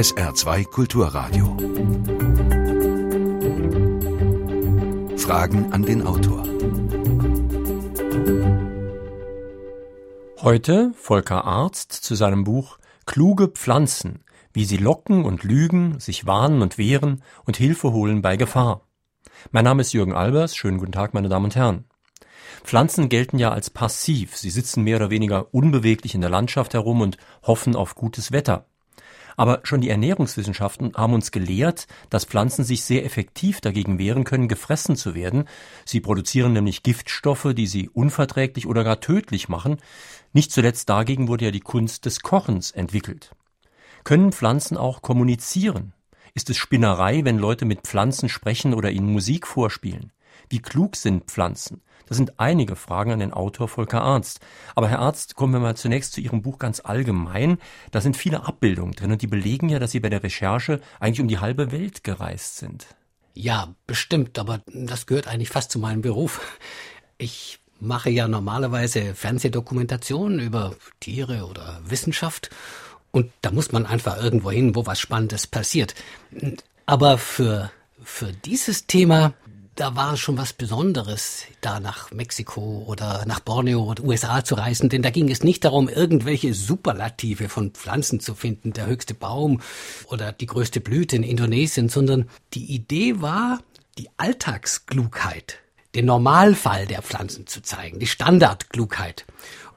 SR2 Kulturradio. Fragen an den Autor. Heute Volker Arzt zu seinem Buch Kluge Pflanzen, wie sie locken und lügen, sich warnen und wehren und Hilfe holen bei Gefahr. Mein Name ist Jürgen Albers, schönen guten Tag, meine Damen und Herren. Pflanzen gelten ja als passiv, sie sitzen mehr oder weniger unbeweglich in der Landschaft herum und hoffen auf gutes Wetter. Aber schon die Ernährungswissenschaften haben uns gelehrt, dass Pflanzen sich sehr effektiv dagegen wehren können, gefressen zu werden. Sie produzieren nämlich Giftstoffe, die sie unverträglich oder gar tödlich machen. Nicht zuletzt dagegen wurde ja die Kunst des Kochens entwickelt. Können Pflanzen auch kommunizieren? Ist es Spinnerei, wenn Leute mit Pflanzen sprechen oder ihnen Musik vorspielen? Wie klug sind Pflanzen? Das sind einige Fragen an den Autor Volker Arzt. Aber Herr Arzt, kommen wir mal zunächst zu Ihrem Buch ganz allgemein. Da sind viele Abbildungen drin und die belegen ja, dass Sie bei der Recherche eigentlich um die halbe Welt gereist sind. Ja, bestimmt, aber das gehört eigentlich fast zu meinem Beruf. Ich mache ja normalerweise Fernsehdokumentationen über Tiere oder Wissenschaft und da muss man einfach irgendwo hin, wo was Spannendes passiert. Aber für, für dieses Thema da war schon was Besonderes, da nach Mexiko oder nach Borneo oder USA zu reisen, denn da ging es nicht darum, irgendwelche Superlative von Pflanzen zu finden, der höchste Baum oder die größte Blüte in Indonesien, sondern die Idee war, die Alltagsklugheit, den Normalfall der Pflanzen zu zeigen, die Standardklugheit.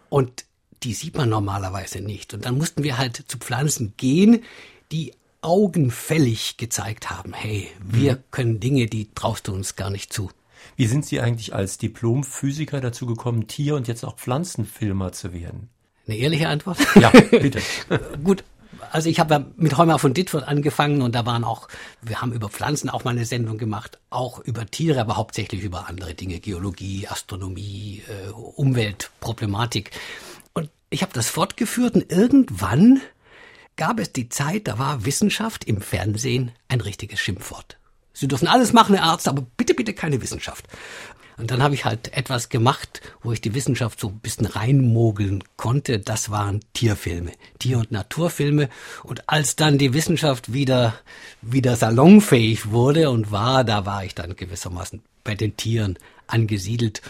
Und die sieht man normalerweise nicht. Und dann mussten wir halt zu Pflanzen gehen, die augenfällig gezeigt haben, hey, wir mhm. können Dinge, die traust du uns gar nicht zu. Wie sind Sie eigentlich als Diplomphysiker dazu gekommen, Tier- und jetzt auch Pflanzenfilmer zu werden? Eine ehrliche Antwort? Ja, bitte. Gut, also ich habe mit Heumer von Dittfurt angefangen und da waren auch, wir haben über Pflanzen auch mal eine Sendung gemacht, auch über Tiere, aber hauptsächlich über andere Dinge, Geologie, Astronomie, äh, Umweltproblematik. Und ich habe das fortgeführt und irgendwann gab es die Zeit, da war Wissenschaft im Fernsehen ein richtiges Schimpfwort. Sie dürfen alles machen, Herr Arzt, aber bitte, bitte keine Wissenschaft. Und dann habe ich halt etwas gemacht, wo ich die Wissenschaft so ein bisschen reinmogeln konnte. Das waren Tierfilme, Tier- und Naturfilme. Und als dann die Wissenschaft wieder, wieder salonfähig wurde und war, da war ich dann gewissermaßen bei den Tieren angesiedelt.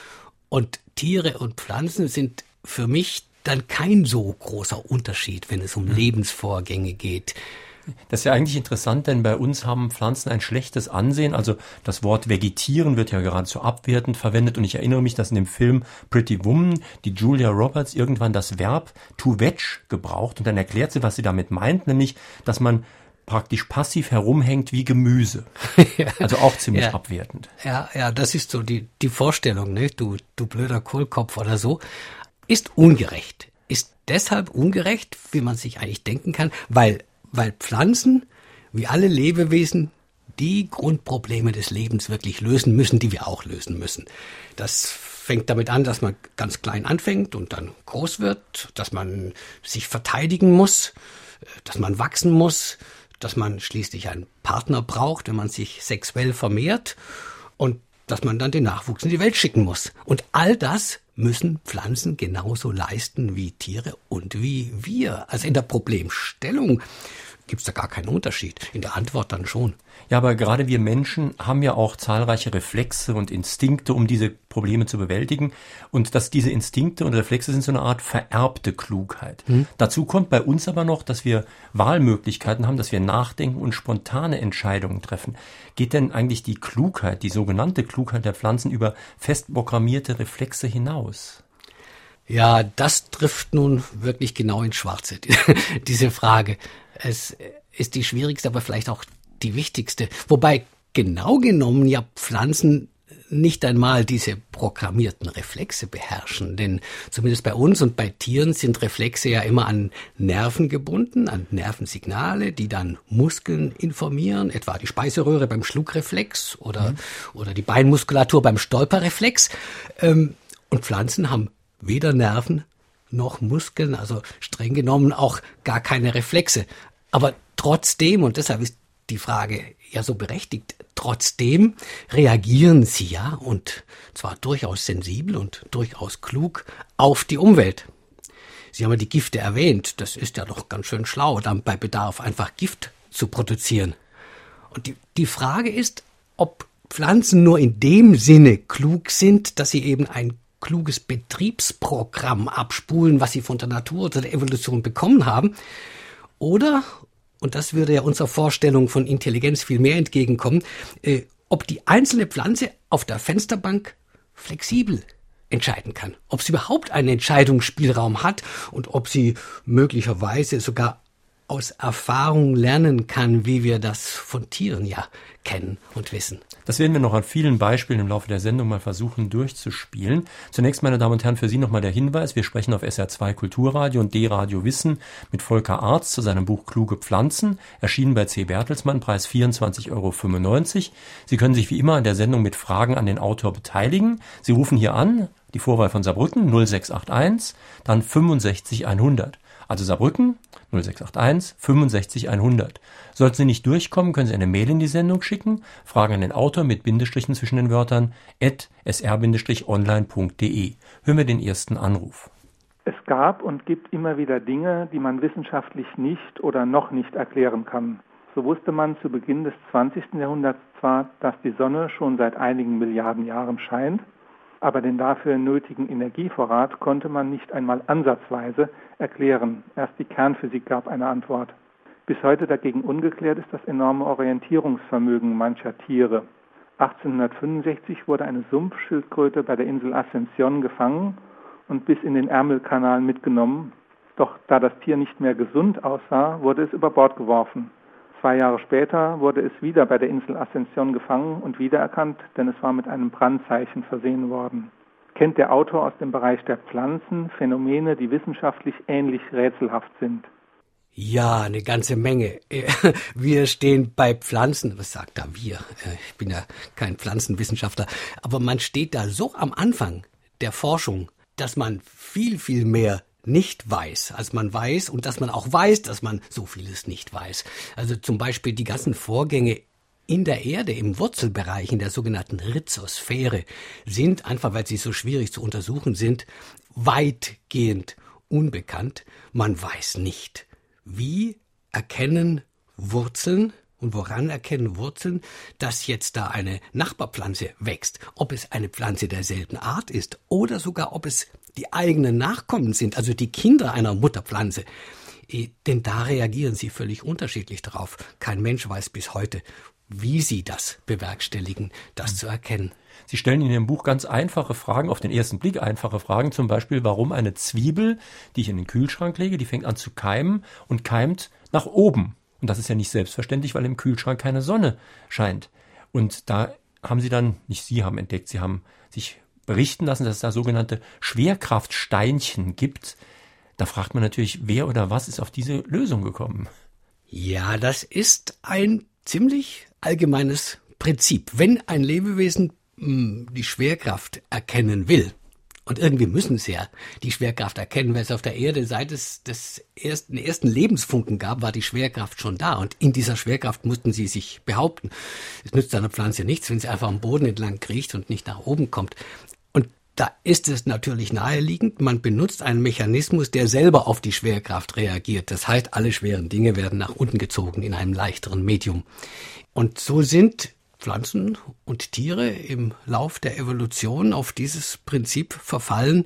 Und Tiere und Pflanzen sind für mich dann kein so großer Unterschied, wenn es um mhm. Lebensvorgänge geht. Das ist ja eigentlich interessant, denn bei uns haben Pflanzen ein schlechtes Ansehen. Also das Wort vegetieren wird ja geradezu abwertend verwendet. Und ich erinnere mich, dass in dem Film Pretty Woman die Julia Roberts irgendwann das Verb to veg gebraucht und dann erklärt sie, was sie damit meint, nämlich, dass man praktisch passiv herumhängt wie Gemüse. Also auch ziemlich ja. abwertend. Ja, ja, das ist so die, die Vorstellung, ne? Du, du blöder Kohlkopf oder so ist ungerecht. Ist deshalb ungerecht, wie man sich eigentlich denken kann, weil, weil Pflanzen, wie alle Lebewesen, die Grundprobleme des Lebens wirklich lösen müssen, die wir auch lösen müssen. Das fängt damit an, dass man ganz klein anfängt und dann groß wird, dass man sich verteidigen muss, dass man wachsen muss, dass man schließlich einen Partner braucht, wenn man sich sexuell vermehrt und dass man dann den Nachwuchs in die Welt schicken muss. Und all das müssen Pflanzen genauso leisten wie Tiere und wie wir. Also in der Problemstellung gibt es da gar keinen Unterschied. In der Antwort dann schon. Ja, aber gerade wir Menschen haben ja auch zahlreiche Reflexe und Instinkte, um diese Probleme zu bewältigen. Und dass diese Instinkte und Reflexe sind so eine Art vererbte Klugheit. Hm. Dazu kommt bei uns aber noch, dass wir Wahlmöglichkeiten haben, dass wir nachdenken und spontane Entscheidungen treffen. Geht denn eigentlich die Klugheit, die sogenannte Klugheit der Pflanzen über fest programmierte Reflexe hinaus? Ja, das trifft nun wirklich genau ins Schwarze, diese Frage. Es ist die schwierigste, aber vielleicht auch die wichtigste. Wobei genau genommen ja Pflanzen nicht einmal diese programmierten Reflexe beherrschen. Denn zumindest bei uns und bei Tieren sind Reflexe ja immer an Nerven gebunden, an Nervensignale, die dann Muskeln informieren, etwa die Speiseröhre beim Schluckreflex oder, mhm. oder die Beinmuskulatur beim Stolperreflex. Ähm, und Pflanzen haben weder Nerven noch Muskeln, also streng genommen auch gar keine Reflexe. Aber trotzdem, und deshalb ist die Frage ja so berechtigt, trotzdem reagieren sie ja, und zwar durchaus sensibel und durchaus klug, auf die Umwelt. Sie haben ja die Gifte erwähnt. Das ist ja doch ganz schön schlau, dann bei Bedarf einfach Gift zu produzieren. Und die, die Frage ist, ob Pflanzen nur in dem Sinne klug sind, dass sie eben ein kluges Betriebsprogramm abspulen, was sie von der Natur oder der Evolution bekommen haben, oder, und das würde ja unserer Vorstellung von Intelligenz viel mehr entgegenkommen, äh, ob die einzelne Pflanze auf der Fensterbank flexibel entscheiden kann, ob sie überhaupt einen Entscheidungsspielraum hat und ob sie möglicherweise sogar aus Erfahrung lernen kann, wie wir das von Tieren ja kennen und wissen. Das werden wir noch an vielen Beispielen im Laufe der Sendung mal versuchen durchzuspielen. Zunächst, meine Damen und Herren, für Sie nochmal der Hinweis. Wir sprechen auf SR2 Kulturradio und D-Radio Wissen mit Volker Arzt zu seinem Buch Kluge Pflanzen, erschienen bei C. Bertelsmann, Preis 24,95 Euro. Sie können sich wie immer an der Sendung mit Fragen an den Autor beteiligen. Sie rufen hier an, die Vorwahl von Saarbrücken 0681, dann 65100. Also Saarbrücken 0681 65 100. Sollten Sie nicht durchkommen, können Sie eine Mail in die Sendung schicken, Fragen an den Autor mit Bindestrichen zwischen den Wörtern at sr-online.de. Hören wir den ersten Anruf. Es gab und gibt immer wieder Dinge, die man wissenschaftlich nicht oder noch nicht erklären kann. So wusste man zu Beginn des 20. Jahrhunderts zwar, dass die Sonne schon seit einigen Milliarden Jahren scheint, aber den dafür nötigen Energievorrat konnte man nicht einmal ansatzweise erklären. Erst die Kernphysik gab eine Antwort. Bis heute dagegen ungeklärt ist das enorme Orientierungsvermögen mancher Tiere. 1865 wurde eine Sumpfschildkröte bei der Insel Ascension gefangen und bis in den Ärmelkanal mitgenommen. Doch da das Tier nicht mehr gesund aussah, wurde es über Bord geworfen. Zwei Jahre später wurde es wieder bei der Insel Ascension gefangen und wiedererkannt, denn es war mit einem Brandzeichen versehen worden. Kennt der Autor aus dem Bereich der Pflanzen Phänomene, die wissenschaftlich ähnlich rätselhaft sind? Ja, eine ganze Menge. Wir stehen bei Pflanzen, was sagt da wir? Ich bin ja kein Pflanzenwissenschaftler, aber man steht da so am Anfang der Forschung, dass man viel, viel mehr nicht weiß, als man weiß und dass man auch weiß, dass man so vieles nicht weiß. Also zum Beispiel die ganzen Vorgänge in der Erde, im Wurzelbereich, in der sogenannten Rhizosphäre, sind, einfach weil sie so schwierig zu untersuchen sind, weitgehend unbekannt. Man weiß nicht, wie erkennen Wurzeln und woran erkennen Wurzeln, dass jetzt da eine Nachbarpflanze wächst? Ob es eine Pflanze derselben Art ist oder sogar ob es die eigenen Nachkommen sind, also die Kinder einer Mutterpflanze. Eh, denn da reagieren sie völlig unterschiedlich darauf. Kein Mensch weiß bis heute, wie sie das bewerkstelligen, das zu erkennen. Sie stellen in Ihrem Buch ganz einfache Fragen, auf den ersten Blick einfache Fragen, zum Beispiel, warum eine Zwiebel, die ich in den Kühlschrank lege, die fängt an zu keimen und keimt nach oben. Und das ist ja nicht selbstverständlich, weil im Kühlschrank keine Sonne scheint. Und da haben sie dann, nicht Sie haben entdeckt, Sie haben sich berichten lassen, dass es da sogenannte Schwerkraftsteinchen gibt. Da fragt man natürlich, wer oder was ist auf diese Lösung gekommen? Ja, das ist ein ziemlich allgemeines Prinzip. Wenn ein Lebewesen hm, die Schwerkraft erkennen will, und irgendwie müssen sie ja die Schwerkraft erkennen, weil es auf der Erde seit es des ersten, ersten Lebensfunken gab, war die Schwerkraft schon da. Und in dieser Schwerkraft mussten sie sich behaupten. Es nützt einer Pflanze nichts, wenn sie einfach am Boden entlang kriecht und nicht nach oben kommt. Da ist es natürlich naheliegend, man benutzt einen Mechanismus, der selber auf die Schwerkraft reagiert. Das heißt, alle schweren Dinge werden nach unten gezogen in einem leichteren Medium. Und so sind Pflanzen und Tiere im Lauf der Evolution auf dieses Prinzip verfallen,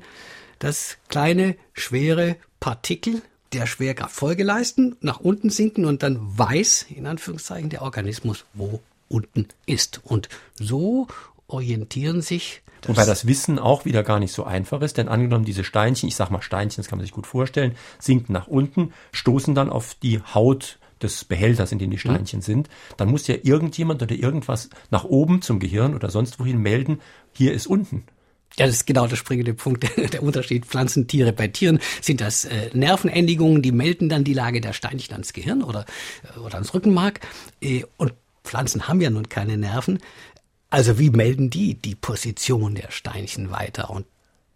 dass kleine, schwere Partikel der Schwerkraft Folge leisten, nach unten sinken und dann weiß, in Anführungszeichen, der Organismus, wo unten ist. Und so orientieren sich das Wobei das Wissen auch wieder gar nicht so einfach ist, denn angenommen diese Steinchen, ich sag mal Steinchen, das kann man sich gut vorstellen, sinken nach unten, stoßen dann auf die Haut des Behälters, in dem die Steinchen mhm. sind, dann muss ja irgendjemand oder irgendwas nach oben zum Gehirn oder sonst wohin melden, hier ist unten. Ja, das ist genau der springende Punkt, der Unterschied Pflanzen, Tiere. Bei Tieren sind das äh, Nervenendigungen, die melden dann die Lage der Steinchen ans Gehirn oder, äh, oder ans Rückenmark. Äh, und Pflanzen haben ja nun keine Nerven. Also wie melden die die Position der Steinchen weiter? Und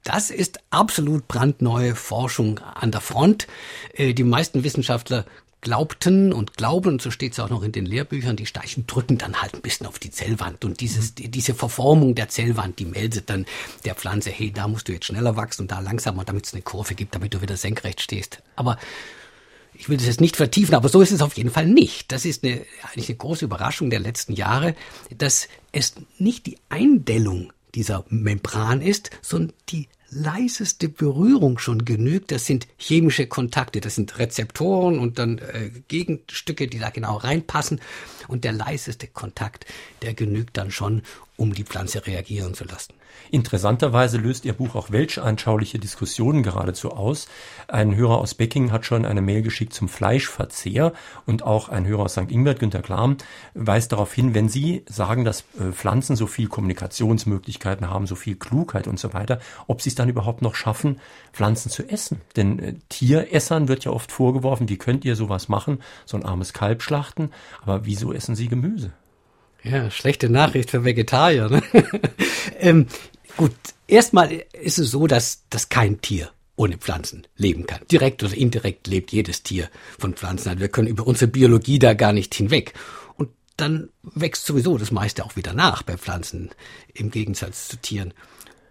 das ist absolut brandneue Forschung an der Front. Äh, die meisten Wissenschaftler glaubten und glauben, und so steht es auch noch in den Lehrbüchern, die Steichen drücken dann halt ein bisschen auf die Zellwand. Und dieses, mhm. diese Verformung der Zellwand, die meldet dann der Pflanze, hey, da musst du jetzt schneller wachsen und da langsamer, damit es eine Kurve gibt, damit du wieder senkrecht stehst. Aber ich will das jetzt nicht vertiefen, aber so ist es auf jeden Fall nicht. Das ist eine, eigentlich eine große Überraschung der letzten Jahre, dass es nicht die Eindellung dieser Membran ist, sondern die leiseste Berührung schon genügt. Das sind chemische Kontakte, das sind Rezeptoren und dann äh, Gegenstücke, die da genau reinpassen. Und der leiseste Kontakt, der genügt dann schon, um die Pflanze reagieren zu lassen. Interessanterweise löst Ihr Buch auch weltanschauliche Diskussionen geradezu aus. Ein Hörer aus Becking hat schon eine Mail geschickt zum Fleischverzehr und auch ein Hörer aus St. Ingbert, Günter Klam, weist darauf hin, wenn Sie sagen, dass äh, Pflanzen so viel Kommunikationsmöglichkeiten haben, so viel Klugheit und so weiter, ob Sie es dann überhaupt noch schaffen, Pflanzen zu essen. Denn äh, Tieressern wird ja oft vorgeworfen, wie könnt ihr sowas machen, so ein armes Kalb schlachten, aber wieso essen Sie Gemüse? Ja, schlechte Nachricht für Vegetarier. Ne? ähm, gut, erstmal ist es so, dass, dass kein Tier ohne Pflanzen leben kann. Direkt oder indirekt lebt jedes Tier von Pflanzen. Also wir können über unsere Biologie da gar nicht hinweg. Und dann wächst sowieso das meiste auch wieder nach bei Pflanzen, im Gegensatz zu Tieren.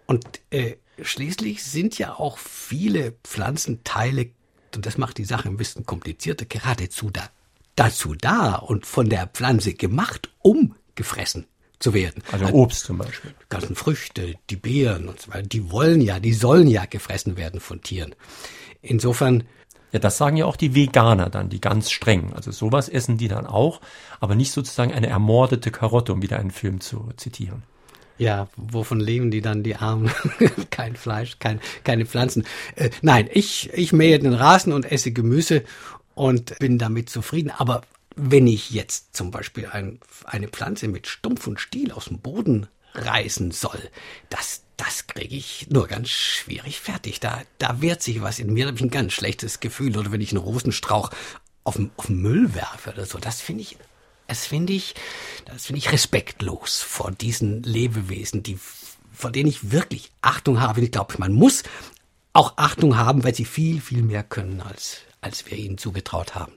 Und äh, schließlich sind ja auch viele Pflanzenteile, und das macht die Sache ein bisschen komplizierter, geradezu da, dazu da und von der Pflanze gemacht, um gefressen zu werden. Also Obst zum Beispiel. Die ganzen Früchte, die Beeren und so weiter, die wollen ja, die sollen ja gefressen werden von Tieren. Insofern. Ja, das sagen ja auch die Veganer dann, die ganz streng. Also sowas essen die dann auch, aber nicht sozusagen eine ermordete Karotte, um wieder einen Film zu zitieren. Ja, wovon leben die dann, die Armen? kein Fleisch, kein, keine Pflanzen. Äh, nein, ich, ich mähe den Rasen und esse Gemüse und bin damit zufrieden. Aber wenn ich jetzt zum Beispiel ein, eine Pflanze mit Stumpf und Stiel aus dem Boden reißen soll, das, das kriege ich nur ganz schwierig fertig. Da, da wehrt sich was in mir, da habe ich ein ganz schlechtes Gefühl. Oder wenn ich einen Rosenstrauch auf den, auf den Müll werfe oder so, das finde ich, das finde ich, das finde ich respektlos vor diesen Lebewesen, die, vor denen ich wirklich Achtung habe. Ich glaube, man muss auch Achtung haben, weil sie viel, viel mehr können, als, als wir ihnen zugetraut haben.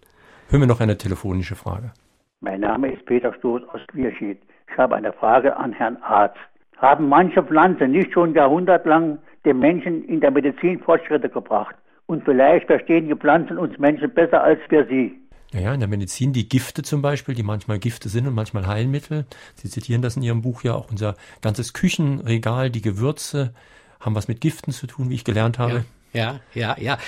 Hören wir noch eine telefonische Frage. Mein Name ist Peter Stoß aus Quierschied. Ich habe eine Frage an Herrn Arzt. Haben manche Pflanzen nicht schon jahrhundertlang dem Menschen in der Medizin Fortschritte gebracht? Und vielleicht verstehen die Pflanzen uns Menschen besser als wir sie. Naja, in der Medizin die Gifte zum Beispiel, die manchmal Gifte sind und manchmal Heilmittel. Sie zitieren das in Ihrem Buch ja auch. Unser ganzes Küchenregal, die Gewürze haben was mit Giften zu tun, wie ich gelernt habe. Ja, ja, ja. ja.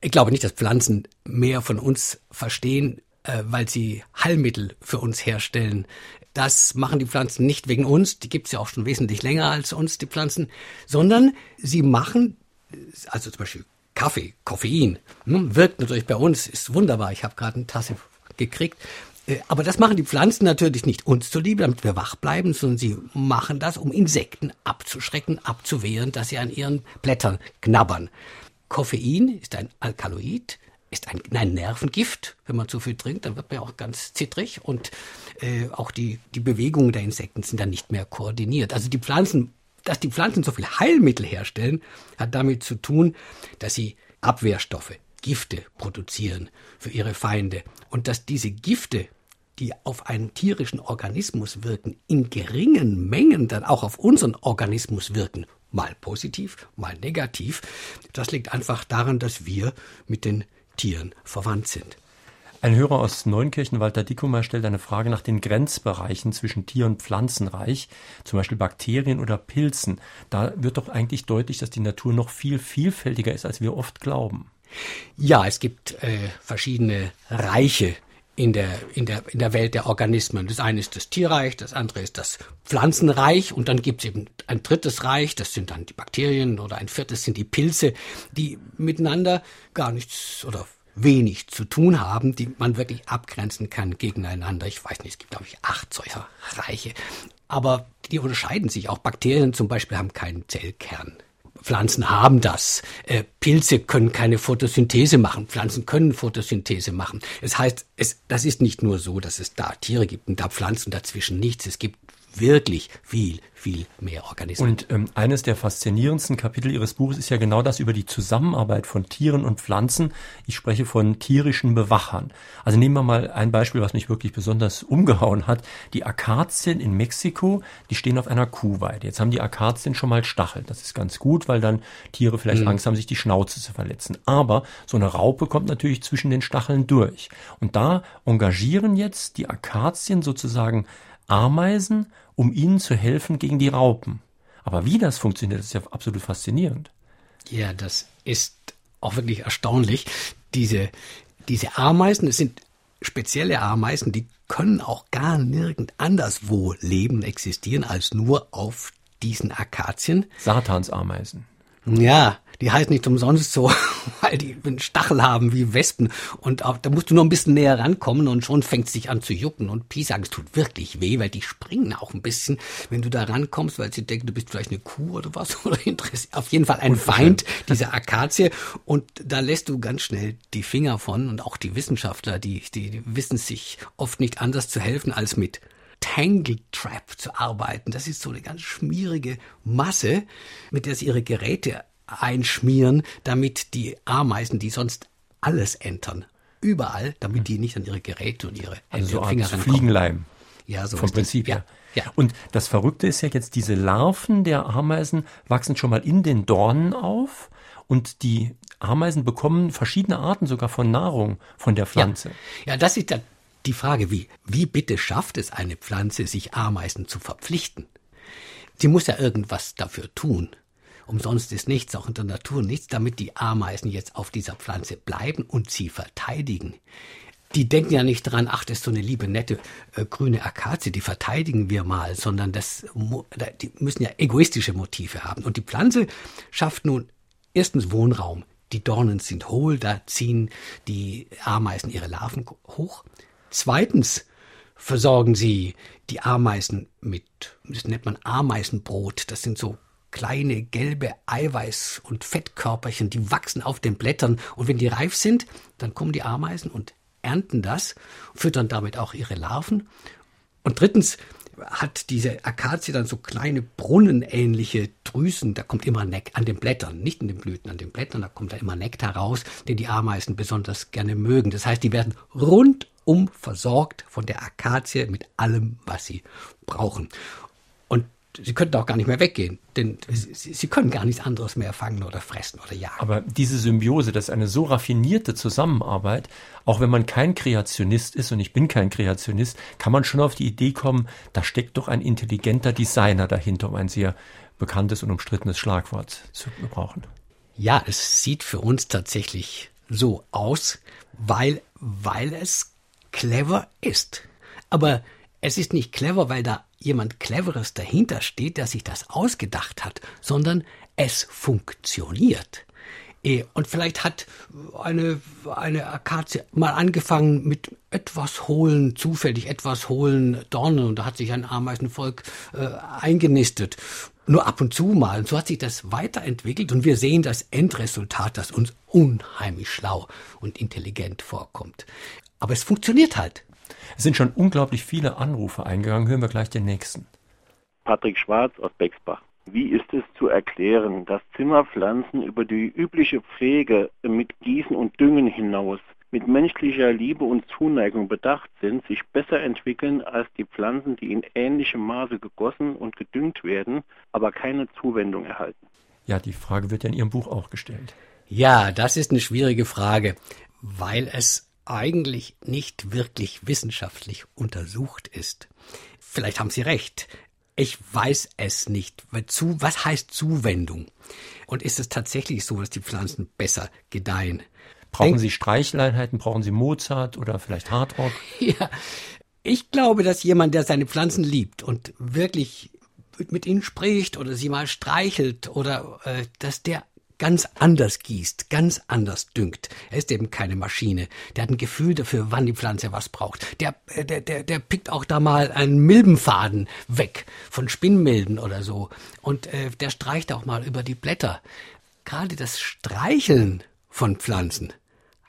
Ich glaube nicht, dass Pflanzen mehr von uns verstehen, äh, weil sie Heilmittel für uns herstellen. Das machen die Pflanzen nicht wegen uns, die gibt's ja auch schon wesentlich länger als uns, die Pflanzen, sondern sie machen, also zum Beispiel Kaffee, Koffein, hm, wirkt natürlich bei uns, ist wunderbar. Ich habe gerade eine Tasse gekriegt. Äh, aber das machen die Pflanzen natürlich nicht uns zuliebe, damit wir wach bleiben, sondern sie machen das, um Insekten abzuschrecken, abzuwehren, dass sie an ihren Blättern knabbern. Koffein ist ein Alkaloid, ist ein, ein Nervengift. Wenn man zu viel trinkt, dann wird man auch ganz zittrig und äh, auch die, die Bewegungen der Insekten sind dann nicht mehr koordiniert. Also die Pflanzen, dass die Pflanzen so viel Heilmittel herstellen, hat damit zu tun, dass sie Abwehrstoffe, Gifte produzieren für ihre Feinde und dass diese Gifte die auf einen tierischen Organismus wirken, in geringen Mengen dann auch auf unseren Organismus wirken mal positiv, mal negativ. Das liegt einfach daran, dass wir mit den Tieren verwandt sind. Ein Hörer aus Neunkirchen, Walter Dickumer, stellt eine Frage nach den Grenzbereichen zwischen Tier- und Pflanzenreich, zum Beispiel Bakterien oder Pilzen. Da wird doch eigentlich deutlich, dass die Natur noch viel vielfältiger ist, als wir oft glauben. Ja, es gibt äh, verschiedene Reiche in der, in, der, in der Welt der Organismen. Das eine ist das Tierreich, das andere ist das Pflanzenreich und dann gibt es eben ein drittes Reich, das sind dann die Bakterien oder ein viertes sind die Pilze, die miteinander gar nichts oder wenig zu tun haben, die man wirklich abgrenzen kann gegeneinander. Ich weiß nicht, es gibt glaube ich acht solcher Reiche. Aber die unterscheiden sich auch. Bakterien zum Beispiel haben keinen Zellkern. Pflanzen haben das. Äh, Pilze können keine Photosynthese machen. Pflanzen können Photosynthese machen. Das heißt, es, das ist nicht nur so, dass es da Tiere gibt und da Pflanzen dazwischen nichts. Es gibt wirklich viel, viel mehr Organismen. Und ähm, eines der faszinierendsten Kapitel Ihres Buches ist ja genau das über die Zusammenarbeit von Tieren und Pflanzen. Ich spreche von tierischen Bewachern. Also nehmen wir mal ein Beispiel, was mich wirklich besonders umgehauen hat. Die Akazien in Mexiko, die stehen auf einer Kuhweide. Jetzt haben die Akazien schon mal Stacheln. Das ist ganz gut, weil dann Tiere vielleicht mhm. Angst haben, sich die Schnauze zu verletzen. Aber so eine Raupe kommt natürlich zwischen den Stacheln durch. Und da engagieren jetzt die Akazien sozusagen Ameisen, um ihnen zu helfen gegen die Raupen. Aber wie das funktioniert, ist ja absolut faszinierend. Ja, das ist auch wirklich erstaunlich. Diese, diese Ameisen, es sind spezielle Ameisen, die können auch gar nirgend anderswo leben, existieren, als nur auf diesen Akazien. Satansameisen. Ja, die heißen nicht umsonst so, weil die einen Stachel haben wie Wespen. Und auch, da musst du nur ein bisschen näher rankommen und schon fängt es sich an zu jucken. Und Pi sagen, es tut wirklich weh, weil die springen auch ein bisschen, wenn du da rankommst, weil sie denken, du bist vielleicht eine Kuh oder was. Oder interessiert. Auf jeden Fall ein Feind dieser Akazie. Und da lässt du ganz schnell die Finger von. Und auch die Wissenschaftler, die, die, die wissen sich oft nicht anders zu helfen als mit Tangle Trap zu arbeiten. Das ist so eine ganz schmierige Masse, mit der sie ihre Geräte einschmieren, damit die Ameisen, die sonst alles entern, überall, damit die nicht an ihre Geräte und ihre Hände also so und Finger rankommen. Fliegenleim. Ja, so vom Prinzip her. Ja. ja. Und das Verrückte ist ja jetzt, diese Larven der Ameisen wachsen schon mal in den Dornen auf und die Ameisen bekommen verschiedene Arten sogar von Nahrung von der Pflanze. Ja, ja das ist der die Frage, wie, wie bitte schafft es eine Pflanze, sich Ameisen zu verpflichten? Sie muss ja irgendwas dafür tun. Umsonst ist nichts, auch in der Natur nichts, damit die Ameisen jetzt auf dieser Pflanze bleiben und sie verteidigen. Die denken ja nicht dran, ach, das ist so eine liebe, nette äh, grüne Akazie, die verteidigen wir mal, sondern das, die müssen ja egoistische Motive haben. Und die Pflanze schafft nun erstens Wohnraum. Die Dornen sind hohl, da ziehen die Ameisen ihre Larven hoch. Zweitens versorgen sie die Ameisen mit, das nennt man Ameisenbrot. Das sind so kleine gelbe Eiweiß- und Fettkörperchen, die wachsen auf den Blättern. Und wenn die reif sind, dann kommen die Ameisen und ernten das, füttern damit auch ihre Larven. Und drittens hat diese Akazie dann so kleine brunnenähnliche Drüsen, da kommt immer Nektar an den Blättern, nicht in den Blüten, an den Blättern, da kommt da immer Nektar raus, den die Ameisen besonders gerne mögen. Das heißt, die werden rund rundum versorgt von der Akazie mit allem, was sie brauchen. Und sie könnten auch gar nicht mehr weggehen, denn sie, sie, können gar nichts anderes mehr fangen oder fressen oder jagen. Aber diese Symbiose, das ist eine so raffinierte Zusammenarbeit, auch wenn man kein Kreationist ist, und ich bin kein Kreationist, kann man schon auf die Idee kommen, da steckt doch ein intelligenter Designer dahinter, um ein sehr bekanntes und umstrittenes Schlagwort zu gebrauchen. Ja, es sieht für uns tatsächlich so aus, weil, weil es clever ist. Aber es ist nicht clever, weil da jemand Cleveres dahinter steht, der sich das ausgedacht hat, sondern es funktioniert. Eh, und vielleicht hat eine, eine Akazie mal angefangen mit etwas hohlen, zufällig etwas hohlen Dornen und da hat sich ein Ameisenvolk äh, eingenistet. Nur ab und zu mal. Und so hat sich das weiterentwickelt und wir sehen das Endresultat, das uns unheimlich schlau und intelligent vorkommt. Aber es funktioniert halt. Es sind schon unglaublich viele Anrufe eingegangen. Hören wir gleich den nächsten. Patrick Schwarz aus Bexbach. Wie ist es zu erklären, dass Zimmerpflanzen über die übliche Pflege mit Gießen und Düngen hinaus mit menschlicher Liebe und Zuneigung bedacht sind, sich besser entwickeln als die Pflanzen, die in ähnlichem Maße gegossen und gedüngt werden, aber keine Zuwendung erhalten? Ja, die Frage wird ja in Ihrem Buch auch gestellt. Ja, das ist eine schwierige Frage, weil es eigentlich nicht wirklich wissenschaftlich untersucht ist. Vielleicht haben Sie recht. Ich weiß es nicht. Was heißt Zuwendung? Und ist es tatsächlich so, dass die Pflanzen besser gedeihen? Brauchen Sie Streicheleinheiten? Brauchen Sie Mozart oder vielleicht Hardrock? Ja, ich glaube, dass jemand, der seine Pflanzen liebt und wirklich mit ihnen spricht oder sie mal streichelt oder äh, dass der ganz anders gießt, ganz anders düngt. Er ist eben keine Maschine. Der hat ein Gefühl dafür, wann die Pflanze was braucht. Der, äh, der, der, der pickt auch da mal einen Milbenfaden weg von Spinnmilben oder so. Und äh, der streicht auch mal über die Blätter. Gerade das Streicheln von Pflanzen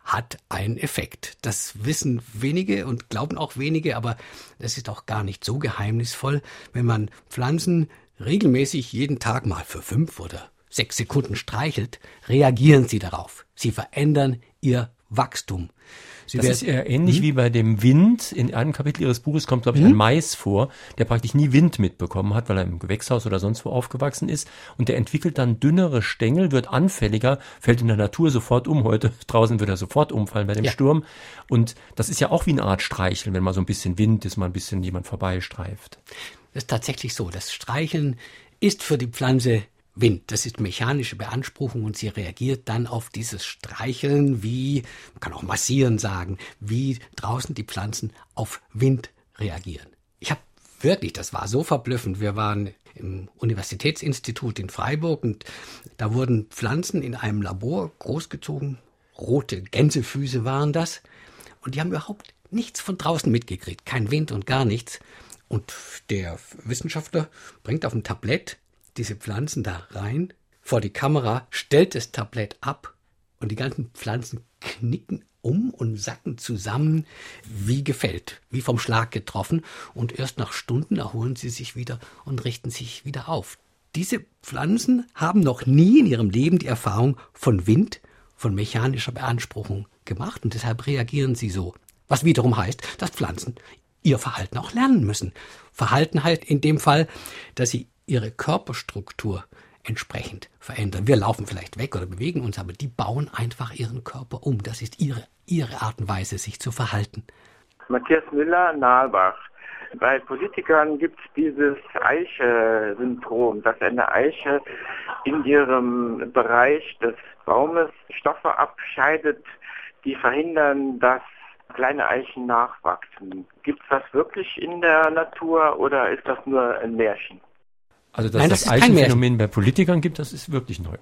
hat einen Effekt. Das wissen wenige und glauben auch wenige, aber es ist auch gar nicht so geheimnisvoll, wenn man Pflanzen regelmäßig jeden Tag mal für fünf oder sechs Sekunden streichelt, reagieren sie darauf. Sie verändern ihr Wachstum. Sie das ist eher ähnlich hm? wie bei dem Wind. In einem Kapitel Ihres Buches kommt, glaube ich, hm? ein Mais vor, der praktisch nie Wind mitbekommen hat, weil er im Gewächshaus oder sonst wo aufgewachsen ist. Und der entwickelt dann dünnere Stängel, wird anfälliger, fällt in der Natur sofort um. Heute draußen wird er sofort umfallen bei dem ja. Sturm. Und das ist ja auch wie eine Art Streicheln, wenn mal so ein bisschen Wind ist, mal ein bisschen jemand vorbeistreift. Das ist tatsächlich so. Das Streicheln ist für die Pflanze Wind. Das ist mechanische Beanspruchung und sie reagiert dann auf dieses Streicheln wie, man kann auch massieren sagen, wie draußen die Pflanzen auf Wind reagieren. Ich habe wirklich, das war so verblüffend. Wir waren im Universitätsinstitut in Freiburg und da wurden Pflanzen in einem Labor großgezogen. Rote Gänsefüße waren das. Und die haben überhaupt nichts von draußen mitgekriegt. Kein Wind und gar nichts. Und der Wissenschaftler bringt auf ein Tablett diese Pflanzen da rein, vor die Kamera, stellt das Tablett ab und die ganzen Pflanzen knicken um und sacken zusammen wie gefällt, wie vom Schlag getroffen und erst nach Stunden erholen sie sich wieder und richten sich wieder auf. Diese Pflanzen haben noch nie in ihrem Leben die Erfahrung von Wind, von mechanischer Beanspruchung gemacht und deshalb reagieren sie so. Was wiederum heißt, dass Pflanzen ihr Verhalten auch lernen müssen. Verhalten halt in dem Fall, dass sie ihre Körperstruktur entsprechend verändern. Wir laufen vielleicht weg oder bewegen uns, aber die bauen einfach ihren Körper um. Das ist ihre, ihre Art und Weise, sich zu verhalten. Matthias Müller, Nalbach. Bei Politikern gibt es dieses Eiche-Syndrom, dass eine Eiche in ihrem Bereich des Baumes Stoffe abscheidet, die verhindern, dass kleine Eichen nachwachsen. Gibt es das wirklich in der Natur oder ist das nur ein Märchen? Also, dass Nein, das, das Eichenphänomen bei Politikern gibt, das ist wirklich neu.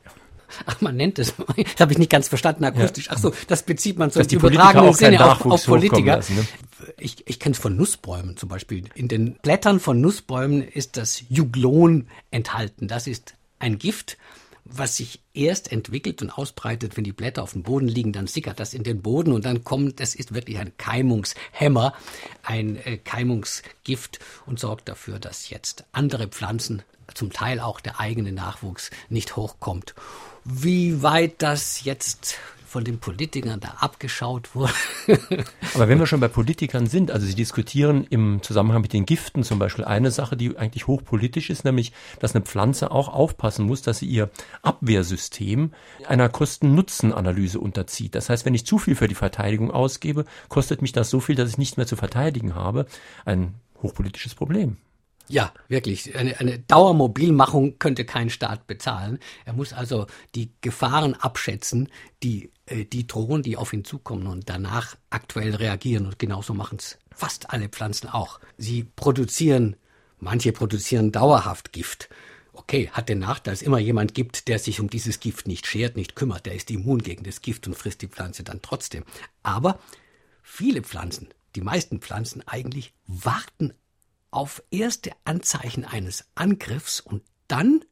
Ach, man nennt es. Das habe ich nicht ganz verstanden akustisch. Ja. Ach so, das bezieht man so im übertragenen Sinne auf, auf Politiker. Lassen, ne? Ich, ich kenne es von Nussbäumen zum Beispiel. In den Blättern von Nussbäumen ist das Juglon enthalten. Das ist ein Gift, was sich erst entwickelt und ausbreitet, wenn die Blätter auf dem Boden liegen, dann sickert das in den Boden und dann kommt, das ist wirklich ein Keimungshemmer, ein äh, Keimungsgift und sorgt dafür, dass jetzt andere Pflanzen zum Teil auch der eigene Nachwuchs nicht hochkommt. Wie weit das jetzt von den Politikern da abgeschaut wurde. Aber wenn wir schon bei Politikern sind, also Sie diskutieren im Zusammenhang mit den Giften zum Beispiel eine Sache, die eigentlich hochpolitisch ist, nämlich, dass eine Pflanze auch aufpassen muss, dass sie ihr Abwehrsystem einer Kosten-Nutzen-Analyse unterzieht. Das heißt, wenn ich zu viel für die Verteidigung ausgebe, kostet mich das so viel, dass ich nichts mehr zu verteidigen habe. Ein hochpolitisches Problem. Ja, wirklich. Eine, eine Dauermobilmachung könnte kein Staat bezahlen. Er muss also die Gefahren abschätzen, die, äh, die drohen, die auf ihn zukommen und danach aktuell reagieren. Und genauso machen es fast alle Pflanzen auch. Sie produzieren, manche produzieren dauerhaft Gift. Okay, hat den Nachteil, dass es immer jemand gibt, der sich um dieses Gift nicht schert, nicht kümmert. Der ist immun gegen das Gift und frisst die Pflanze dann trotzdem. Aber viele Pflanzen, die meisten Pflanzen eigentlich warten auf erste Anzeichen eines Angriffs und dann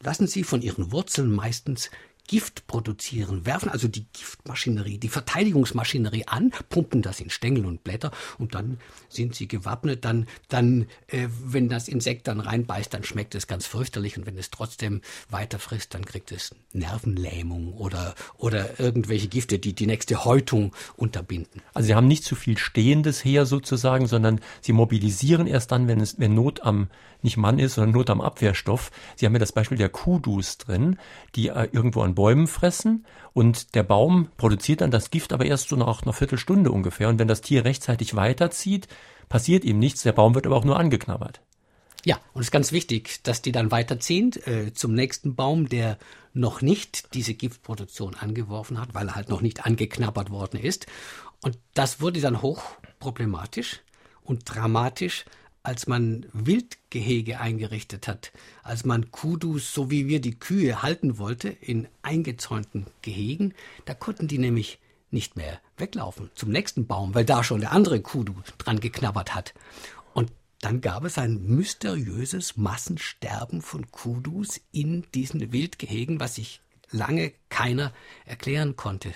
lassen sie von ihren Wurzeln meistens Gift produzieren, werfen also die Giftmaschinerie, die Verteidigungsmaschinerie an, pumpen das in Stängel und Blätter und dann sind sie gewappnet. Dann, dann äh, wenn das Insekt dann reinbeißt, dann schmeckt es ganz fürchterlich und wenn es trotzdem weiter frisst, dann kriegt es Nervenlähmung oder, oder irgendwelche Gifte, die die nächste Häutung unterbinden. Also sie haben nicht zu viel stehendes Heer sozusagen, sondern sie mobilisieren erst dann, wenn es, wenn Not am nicht Mann ist, sondern Not am Abwehrstoff. Sie haben ja das Beispiel der Kudus drin, die äh, irgendwo an Bäumen fressen und der Baum produziert dann das Gift aber erst so nach einer Viertelstunde ungefähr. Und wenn das Tier rechtzeitig weiterzieht, passiert ihm nichts, der Baum wird aber auch nur angeknabbert. Ja, und es ist ganz wichtig, dass die dann weiterziehen äh, zum nächsten Baum, der noch nicht diese Giftproduktion angeworfen hat, weil er halt noch nicht angeknabbert worden ist. Und das wurde dann hochproblematisch und dramatisch, als man Wildgehege eingerichtet hat, als man Kudus, so wie wir die Kühe halten wollte, in eingezäunten Gehegen, da konnten die nämlich nicht mehr weglaufen zum nächsten Baum, weil da schon der andere Kudu dran geknabbert hat. Und dann gab es ein mysteriöses Massensterben von Kudus in diesen Wildgehegen, was sich lange keiner erklären konnte.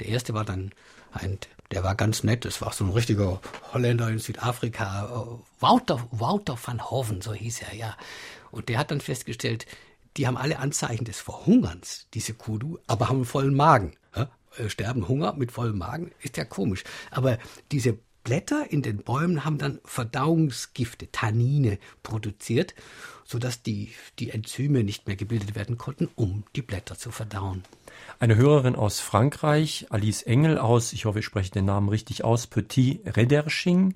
Der erste war dann ein, der war ganz nett, das war so ein richtiger Holländer in Südafrika, Wouter, Wouter van Hoven, so hieß er, ja. Und der hat dann festgestellt, die haben alle Anzeichen des Verhungerns, diese Kudu, aber haben einen vollen Magen. Ja? Äh, sterben Hunger mit vollem Magen, ist ja komisch. Aber diese Blätter in den Bäumen haben dann Verdauungsgifte, Tannine produziert, sodass die, die Enzyme nicht mehr gebildet werden konnten, um die Blätter zu verdauen. Eine Hörerin aus Frankreich, Alice Engel aus, ich hoffe, ich spreche den Namen richtig aus, Petit Redersching,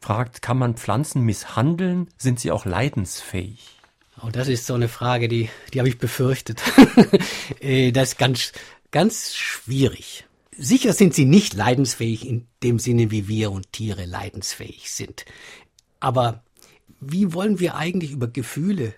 fragt, kann man Pflanzen misshandeln? Sind sie auch leidensfähig? Oh, das ist so eine Frage, die, die habe ich befürchtet. Äh, das ist ganz, ganz schwierig. Sicher sind sie nicht leidensfähig in dem Sinne, wie wir und Tiere leidensfähig sind. Aber wie wollen wir eigentlich über Gefühle,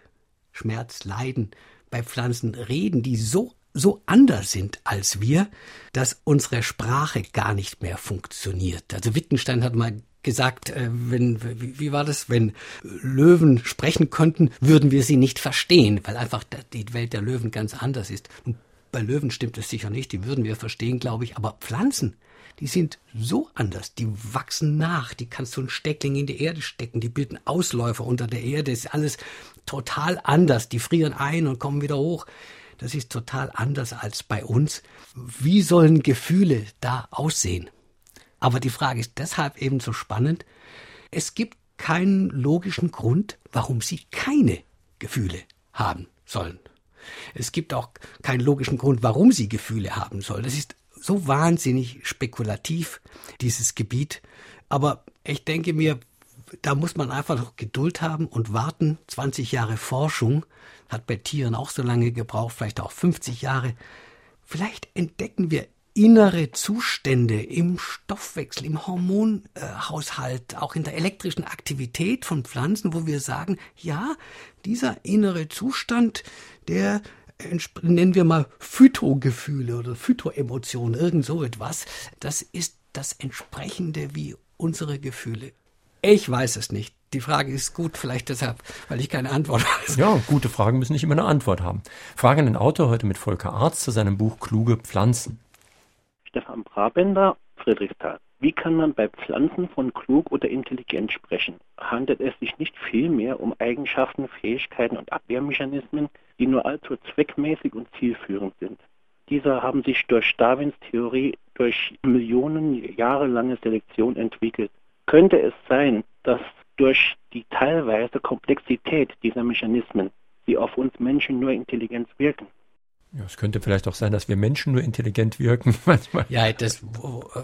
Schmerz, Leiden bei Pflanzen reden, die so so anders sind als wir, dass unsere Sprache gar nicht mehr funktioniert. Also Wittgenstein hat mal gesagt, äh, wenn, wie, war das, wenn Löwen sprechen könnten, würden wir sie nicht verstehen, weil einfach die Welt der Löwen ganz anders ist. Und bei Löwen stimmt es sicher nicht, die würden wir verstehen, glaube ich, aber Pflanzen, die sind so anders, die wachsen nach, die kannst du einen Steckling in die Erde stecken, die bilden Ausläufer unter der Erde, ist alles total anders, die frieren ein und kommen wieder hoch. Das ist total anders als bei uns. Wie sollen Gefühle da aussehen? Aber die Frage ist deshalb eben so spannend. Es gibt keinen logischen Grund, warum sie keine Gefühle haben sollen. Es gibt auch keinen logischen Grund, warum sie Gefühle haben sollen. Das ist so wahnsinnig spekulativ, dieses Gebiet. Aber ich denke mir, da muss man einfach noch Geduld haben und warten. 20 Jahre Forschung hat bei Tieren auch so lange gebraucht, vielleicht auch 50 Jahre. Vielleicht entdecken wir innere Zustände im Stoffwechsel, im Hormonhaushalt, auch in der elektrischen Aktivität von Pflanzen, wo wir sagen, ja, dieser innere Zustand, der nennen wir mal Phytogefühle oder Phytoemotionen, irgend so etwas, das ist das entsprechende wie unsere Gefühle. Ich weiß es nicht. Die Frage ist gut, vielleicht deshalb, weil ich keine Antwort weiß. Ja, gute Fragen müssen nicht immer eine Antwort haben. Fragen an den Autor heute mit Volker Arzt zu seinem Buch Kluge Pflanzen. Stefan Brabender, Friedrichsthal. Wie kann man bei Pflanzen von klug oder intelligent sprechen? Handelt es sich nicht vielmehr um Eigenschaften, Fähigkeiten und Abwehrmechanismen, die nur allzu zweckmäßig und zielführend sind? Diese haben sich durch Darwins Theorie durch Millionen Jahre lange Selektion entwickelt. Könnte es sein, dass durch die teilweise Komplexität dieser Mechanismen sie auf uns Menschen nur Intelligenz wirken? Ja, es könnte vielleicht auch sein, dass wir Menschen nur intelligent wirken manchmal. Ja, das,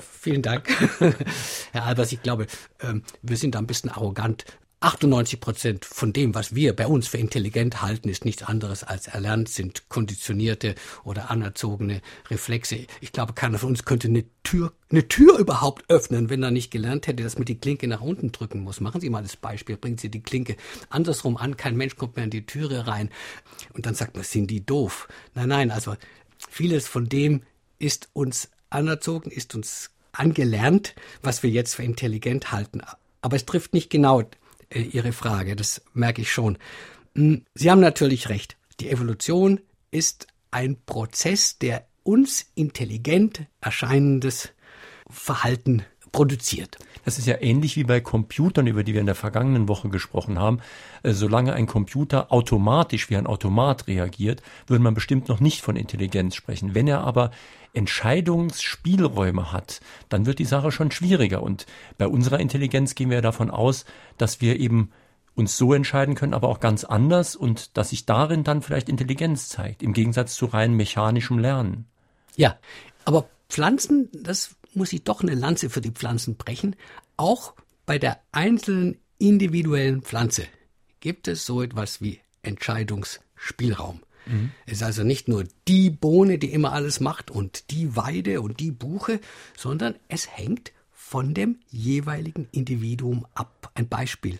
vielen Dank, Herr Albers. Ich glaube, ähm, wir sind ein bisschen arrogant. 98 Prozent von dem, was wir bei uns für intelligent halten, ist nichts anderes als erlernt, sind konditionierte oder anerzogene Reflexe. Ich glaube, keiner von uns könnte eine Tür, eine Tür überhaupt öffnen, wenn er nicht gelernt hätte, dass man die Klinke nach unten drücken muss. Machen Sie mal das Beispiel, bringen Sie die Klinke andersrum an, kein Mensch kommt mehr in die Türe rein. Und dann sagt man, sind die doof? Nein, nein, also vieles von dem ist uns anerzogen, ist uns angelernt, was wir jetzt für intelligent halten. Aber es trifft nicht genau Ihre Frage, das merke ich schon. Hm, Sie haben natürlich recht. Die Evolution ist ein Prozess, der uns intelligent erscheinendes Verhalten produziert. Das ist ja ähnlich wie bei Computern, über die wir in der vergangenen Woche gesprochen haben. Äh, solange ein Computer automatisch wie ein Automat reagiert, würde man bestimmt noch nicht von Intelligenz sprechen. Wenn er aber Entscheidungsspielräume hat, dann wird die Sache schon schwieriger. Und bei unserer Intelligenz gehen wir davon aus, dass wir eben uns so entscheiden können, aber auch ganz anders und dass sich darin dann vielleicht Intelligenz zeigt, im Gegensatz zu rein mechanischem Lernen. Ja, aber Pflanzen, das muss ich doch eine Lanze für die Pflanzen brechen. Auch bei der einzelnen individuellen Pflanze gibt es so etwas wie Entscheidungsspielraum. Mhm. Es ist also nicht nur die Bohne, die immer alles macht und die Weide und die Buche, sondern es hängt von dem jeweiligen Individuum ab. Ein Beispiel.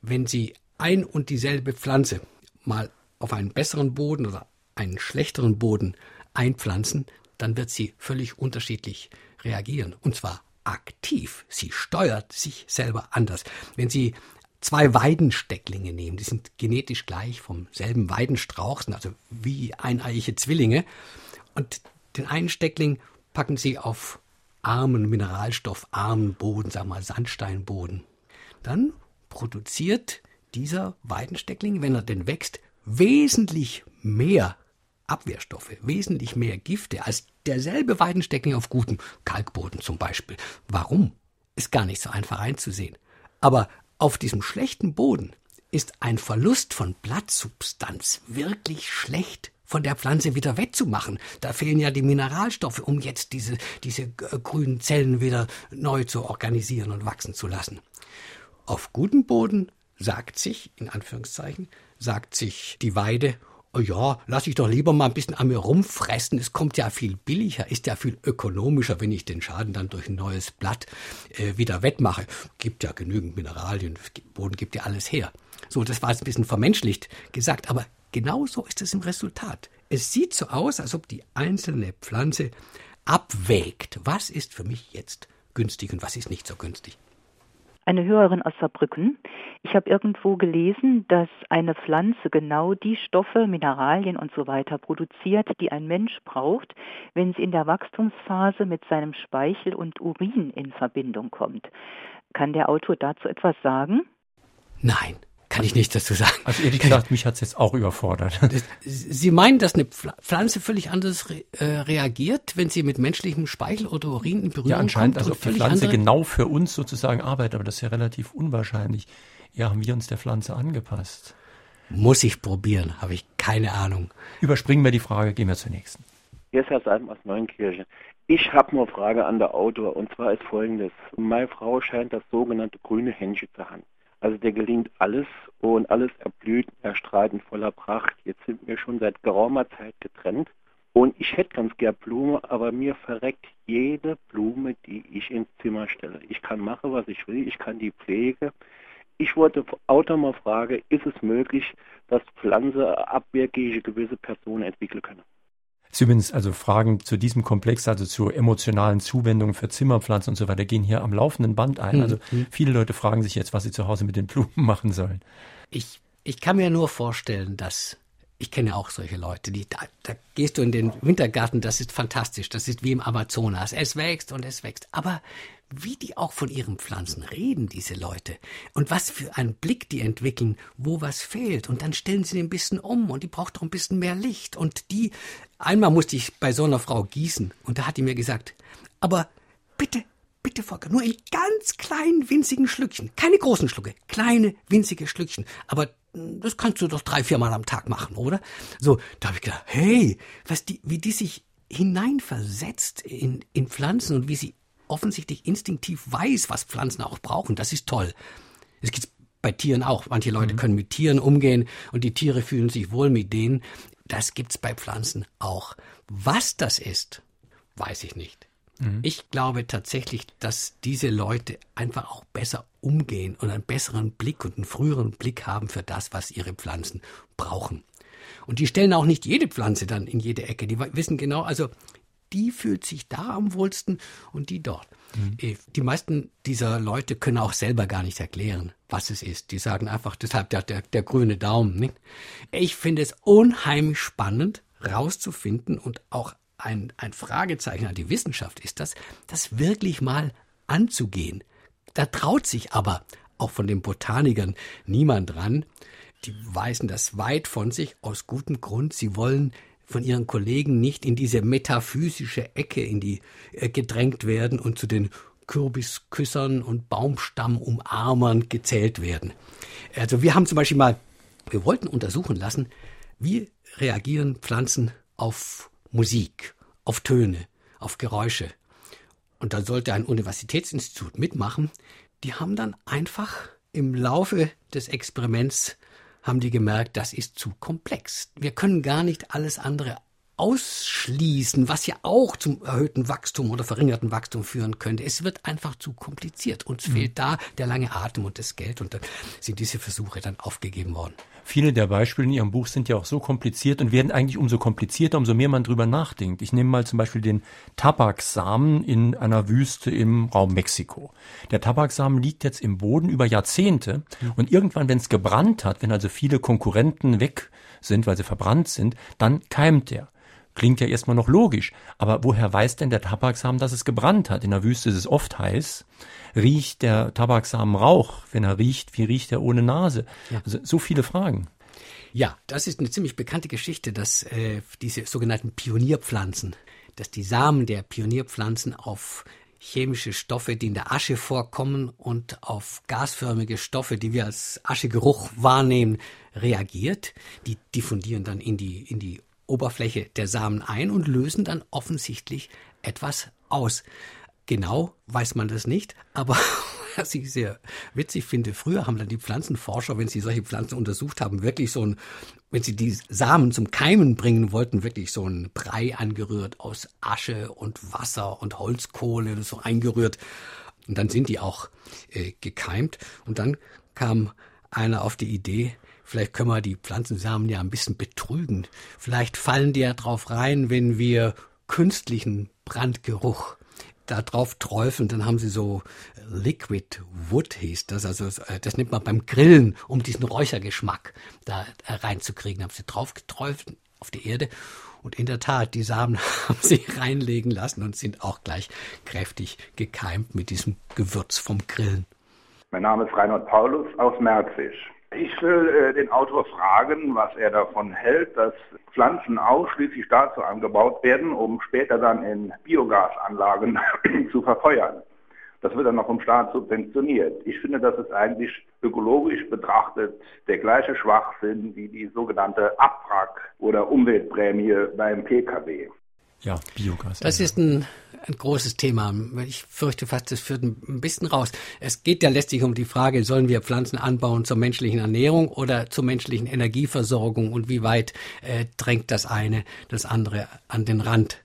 Wenn Sie ein und dieselbe Pflanze mal auf einen besseren Boden oder einen schlechteren Boden einpflanzen, dann wird sie völlig unterschiedlich reagieren. Und zwar aktiv. Sie steuert sich selber anders. Wenn Sie zwei Weidenstecklinge nehmen, die sind genetisch gleich vom selben Weidenstrauch, sind also wie eineiige Zwillinge. Und den einen Steckling packen Sie auf armen, mineralstoffarmen Boden, sagen wir mal Sandsteinboden. Dann produziert dieser Weidensteckling, wenn er denn wächst, wesentlich mehr Abwehrstoffe, wesentlich mehr Gifte als derselbe Weidensteckling auf gutem Kalkboden zum Beispiel. Warum? Ist gar nicht so einfach einzusehen. Aber auf diesem schlechten Boden ist ein Verlust von Blattsubstanz wirklich schlecht von der Pflanze wieder wettzumachen. Da fehlen ja die Mineralstoffe, um jetzt diese, diese äh, grünen Zellen wieder neu zu organisieren und wachsen zu lassen. Auf gutem Boden sagt sich, in Anführungszeichen, sagt sich die Weide, ja, lass ich doch lieber mal ein bisschen an mir rumfressen. Es kommt ja viel billiger, ist ja viel ökonomischer, wenn ich den Schaden dann durch ein neues Blatt äh, wieder wettmache. Gibt ja genügend Mineralien, Boden gibt ja alles her. So, das war jetzt ein bisschen vermenschlicht gesagt, aber Genauso ist es im Resultat. Es sieht so aus, als ob die einzelne Pflanze abwägt, was ist für mich jetzt günstig und was ist nicht so günstig. Eine Hörerin aus Saarbrücken. Ich habe irgendwo gelesen, dass eine Pflanze genau die Stoffe, Mineralien und so weiter produziert, die ein Mensch braucht, wenn sie in der Wachstumsphase mit seinem Speichel und Urin in Verbindung kommt. Kann der Autor dazu etwas sagen? Nein, kann ich nichts dazu sagen. Also ehrlich gesagt, mich hat es jetzt auch überfordert. Sie meinen, dass eine Pflanze völlig anders re äh, reagiert, wenn sie mit menschlichem Speichel oder Urin in Berührung ja, anscheinend, kommt? Also ob die Pflanze andere? genau für uns sozusagen arbeitet, aber das ist ja relativ unwahrscheinlich. Ja, haben wir uns der Pflanze angepasst. Muss ich probieren, habe ich keine Ahnung. Überspringen wir die Frage, gehen wir zur nächsten. Hier ist Herr Salm aus Neunkirchen. Ich habe nur eine Frage an der Autor und zwar ist folgendes. Meine Frau scheint das sogenannte grüne Händchen zu haben. Also der gelingt alles und alles erblüht, erstrahlt in voller Pracht. Jetzt sind wir schon seit geraumer Zeit getrennt und ich hätte ganz gern Blume, aber mir verreckt jede Blume, die ich ins Zimmer stelle. Ich kann machen, was ich will, ich kann die pflege. Ich wollte Autor mal fragen, ist es möglich, dass Pflanze abwehrgehige gewisse Personen entwickeln können? Zumindest also Fragen zu diesem Komplex, also zur emotionalen Zuwendung für Zimmerpflanzen und so weiter, gehen hier am laufenden Band ein. Also mhm. viele Leute fragen sich jetzt, was sie zu Hause mit den Blumen machen sollen. Ich, ich kann mir nur vorstellen, dass ich kenne auch solche Leute, die da, da gehst du in den Wintergarten, das ist fantastisch, das ist wie im Amazonas. Es wächst und es wächst. Aber wie die auch von ihren Pflanzen reden, diese Leute, und was für einen Blick die entwickeln, wo was fehlt, und dann stellen sie den ein bisschen um und die braucht doch ein bisschen mehr Licht. Und die, einmal musste ich bei so einer Frau gießen, und da hat die mir gesagt, aber bitte, bitte Volker, nur in ganz kleinen, winzigen Schlückchen, keine großen Schlucke, kleine, winzige Schlückchen, aber hm, das kannst du doch drei, viermal am Tag machen, oder? So, da habe ich gedacht, hey, was die, wie die sich hineinversetzt in, in Pflanzen und wie sie offensichtlich instinktiv weiß, was Pflanzen auch brauchen. Das ist toll. Es gibt bei Tieren auch. Manche Leute mhm. können mit Tieren umgehen und die Tiere fühlen sich wohl mit denen. Das gibt's bei Pflanzen auch. Was das ist, weiß ich nicht. Mhm. Ich glaube tatsächlich, dass diese Leute einfach auch besser umgehen und einen besseren Blick und einen früheren Blick haben für das, was ihre Pflanzen brauchen. Und die stellen auch nicht jede Pflanze dann in jede Ecke. Die wissen genau, also die fühlt sich da am wohlsten und die dort. Mhm. Äh, die meisten dieser Leute können auch selber gar nicht erklären, was es ist. Die sagen einfach, deshalb der, der, der grüne Daumen. Nicht? Ich finde es unheimlich spannend, rauszufinden und auch ein, ein Fragezeichen an die Wissenschaft ist das, das wirklich mal anzugehen. Da traut sich aber auch von den Botanikern niemand dran. Die weisen das weit von sich aus gutem Grund. Sie wollen von ihren Kollegen nicht in diese metaphysische Ecke in die äh, gedrängt werden und zu den Kürbisküssern und Baumstammumarmern gezählt werden. Also wir haben zum Beispiel mal, wir wollten untersuchen lassen, wie reagieren Pflanzen auf Musik, auf Töne, auf Geräusche. Und da sollte ein Universitätsinstitut mitmachen. Die haben dann einfach im Laufe des Experiments haben die gemerkt, das ist zu komplex. Wir können gar nicht alles andere ausschließen, was ja auch zum erhöhten Wachstum oder verringerten Wachstum führen könnte. Es wird einfach zu kompliziert. Uns mhm. fehlt da der lange Atem und das Geld und dann sind diese Versuche dann aufgegeben worden. Viele der Beispiele in Ihrem Buch sind ja auch so kompliziert und werden eigentlich umso komplizierter, umso mehr man drüber nachdenkt. Ich nehme mal zum Beispiel den Tabaksamen in einer Wüste im Raum Mexiko. Der Tabaksamen liegt jetzt im Boden über Jahrzehnte mhm. und irgendwann, wenn es gebrannt hat, wenn also viele Konkurrenten weg sind, weil sie verbrannt sind, dann keimt der Klingt ja erstmal noch logisch. Aber woher weiß denn der Tabaksamen, dass es gebrannt hat? In der Wüste ist es oft heiß. Riecht der Tabaksamen Rauch? Wenn er riecht, wie riecht er ohne Nase? Ja. Also, so viele Fragen. Ja, das ist eine ziemlich bekannte Geschichte, dass äh, diese sogenannten Pionierpflanzen, dass die Samen der Pionierpflanzen auf chemische Stoffe, die in der Asche vorkommen und auf gasförmige Stoffe, die wir als Aschegeruch wahrnehmen, reagiert. Die diffundieren dann in die, in die Oberfläche der Samen ein und lösen dann offensichtlich etwas aus. Genau weiß man das nicht, aber was ich sehr witzig finde, früher haben dann die Pflanzenforscher, wenn sie solche Pflanzen untersucht haben, wirklich so ein, wenn sie die Samen zum Keimen bringen wollten, wirklich so ein Brei angerührt aus Asche und Wasser und Holzkohle, so eingerührt. Und dann sind die auch äh, gekeimt. Und dann kam einer auf die Idee, vielleicht können wir die Pflanzensamen ja ein bisschen betrügen. Vielleicht fallen die ja drauf rein, wenn wir künstlichen Brandgeruch da drauf träufeln, dann haben sie so Liquid Wood hieß das, also äh, das nimmt man beim Grillen, um diesen Räuchergeschmack da äh, reinzukriegen. Haben sie drauf geträufelt auf die Erde und in der Tat, die Samen haben sie reinlegen lassen und sind auch gleich kräftig gekeimt mit diesem Gewürz vom Grillen. Mein Name ist Reinhard Paulus aus Merzisch. Ich will äh, den Autor fragen, was er davon hält, dass Pflanzen ausschließlich dazu angebaut werden, um später dann in Biogasanlagen zu verfeuern. Das wird dann noch vom Staat subventioniert. Ich finde, das ist eigentlich ökologisch betrachtet der gleiche Schwachsinn wie die sogenannte Abwrack- oder Umweltprämie beim Pkw. Ja, Biogas. Das ist ein, ein großes Thema. Ich fürchte fast, das führt ein bisschen raus. Es geht ja letztlich um die Frage, sollen wir Pflanzen anbauen zur menschlichen Ernährung oder zur menschlichen Energieversorgung und wie weit äh, drängt das eine das andere an den Rand?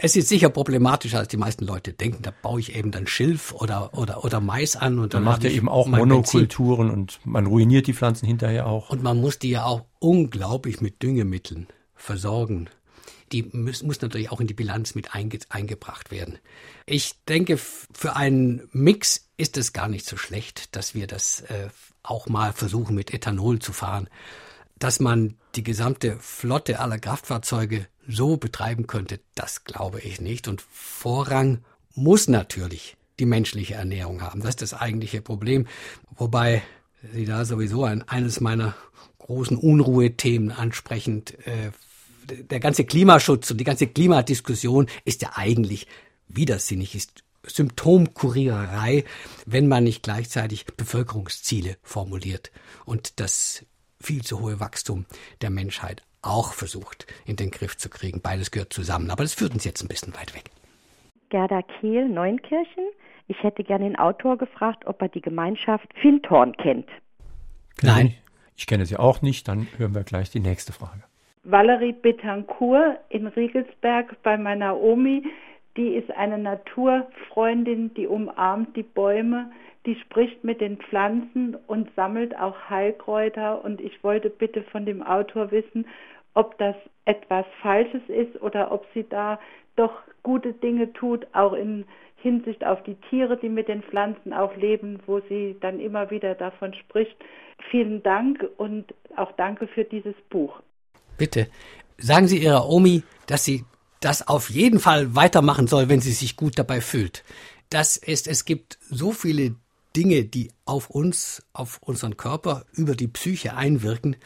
Es ist sicher problematischer, als die meisten Leute denken. Da baue ich eben dann Schilf oder, oder, oder Mais an. Und dann, dann macht er eben auch Monokulturen Benzin. und man ruiniert die Pflanzen hinterher auch. Und man muss die ja auch unglaublich mit Düngemitteln versorgen die muss, muss natürlich auch in die Bilanz mit einge, eingebracht werden. Ich denke, für einen Mix ist es gar nicht so schlecht, dass wir das äh, auch mal versuchen, mit Ethanol zu fahren. Dass man die gesamte Flotte aller Kraftfahrzeuge so betreiben könnte, das glaube ich nicht. Und Vorrang muss natürlich die menschliche Ernährung haben. Das ist das eigentliche Problem. Wobei Sie da sowieso ein, eines meiner großen Unruhethemen ansprechend äh, der ganze Klimaschutz und die ganze Klimadiskussion ist ja eigentlich widersinnig, ist Symptomkuriererei, wenn man nicht gleichzeitig Bevölkerungsziele formuliert und das viel zu hohe Wachstum der Menschheit auch versucht in den Griff zu kriegen. Beides gehört zusammen, aber das führt uns jetzt ein bisschen weit weg. Gerda Kehl, Neunkirchen. Ich hätte gerne den Autor gefragt, ob er die Gemeinschaft Fintorn kennt. Nein. Ich kenne sie auch nicht, dann hören wir gleich die nächste Frage. Valerie Betancourt in Riegelsberg bei meiner Omi. Die ist eine Naturfreundin, die umarmt die Bäume, die spricht mit den Pflanzen und sammelt auch Heilkräuter. Und ich wollte bitte von dem Autor wissen, ob das etwas Falsches ist oder ob sie da doch gute Dinge tut, auch in Hinsicht auf die Tiere, die mit den Pflanzen auch leben, wo sie dann immer wieder davon spricht. Vielen Dank und auch danke für dieses Buch. Bitte, sagen Sie Ihrer Omi, dass sie das auf jeden Fall weitermachen soll, wenn sie sich gut dabei fühlt. Das ist, es gibt so viele Dinge, die auf uns, auf unseren Körper, über die Psyche einwirken.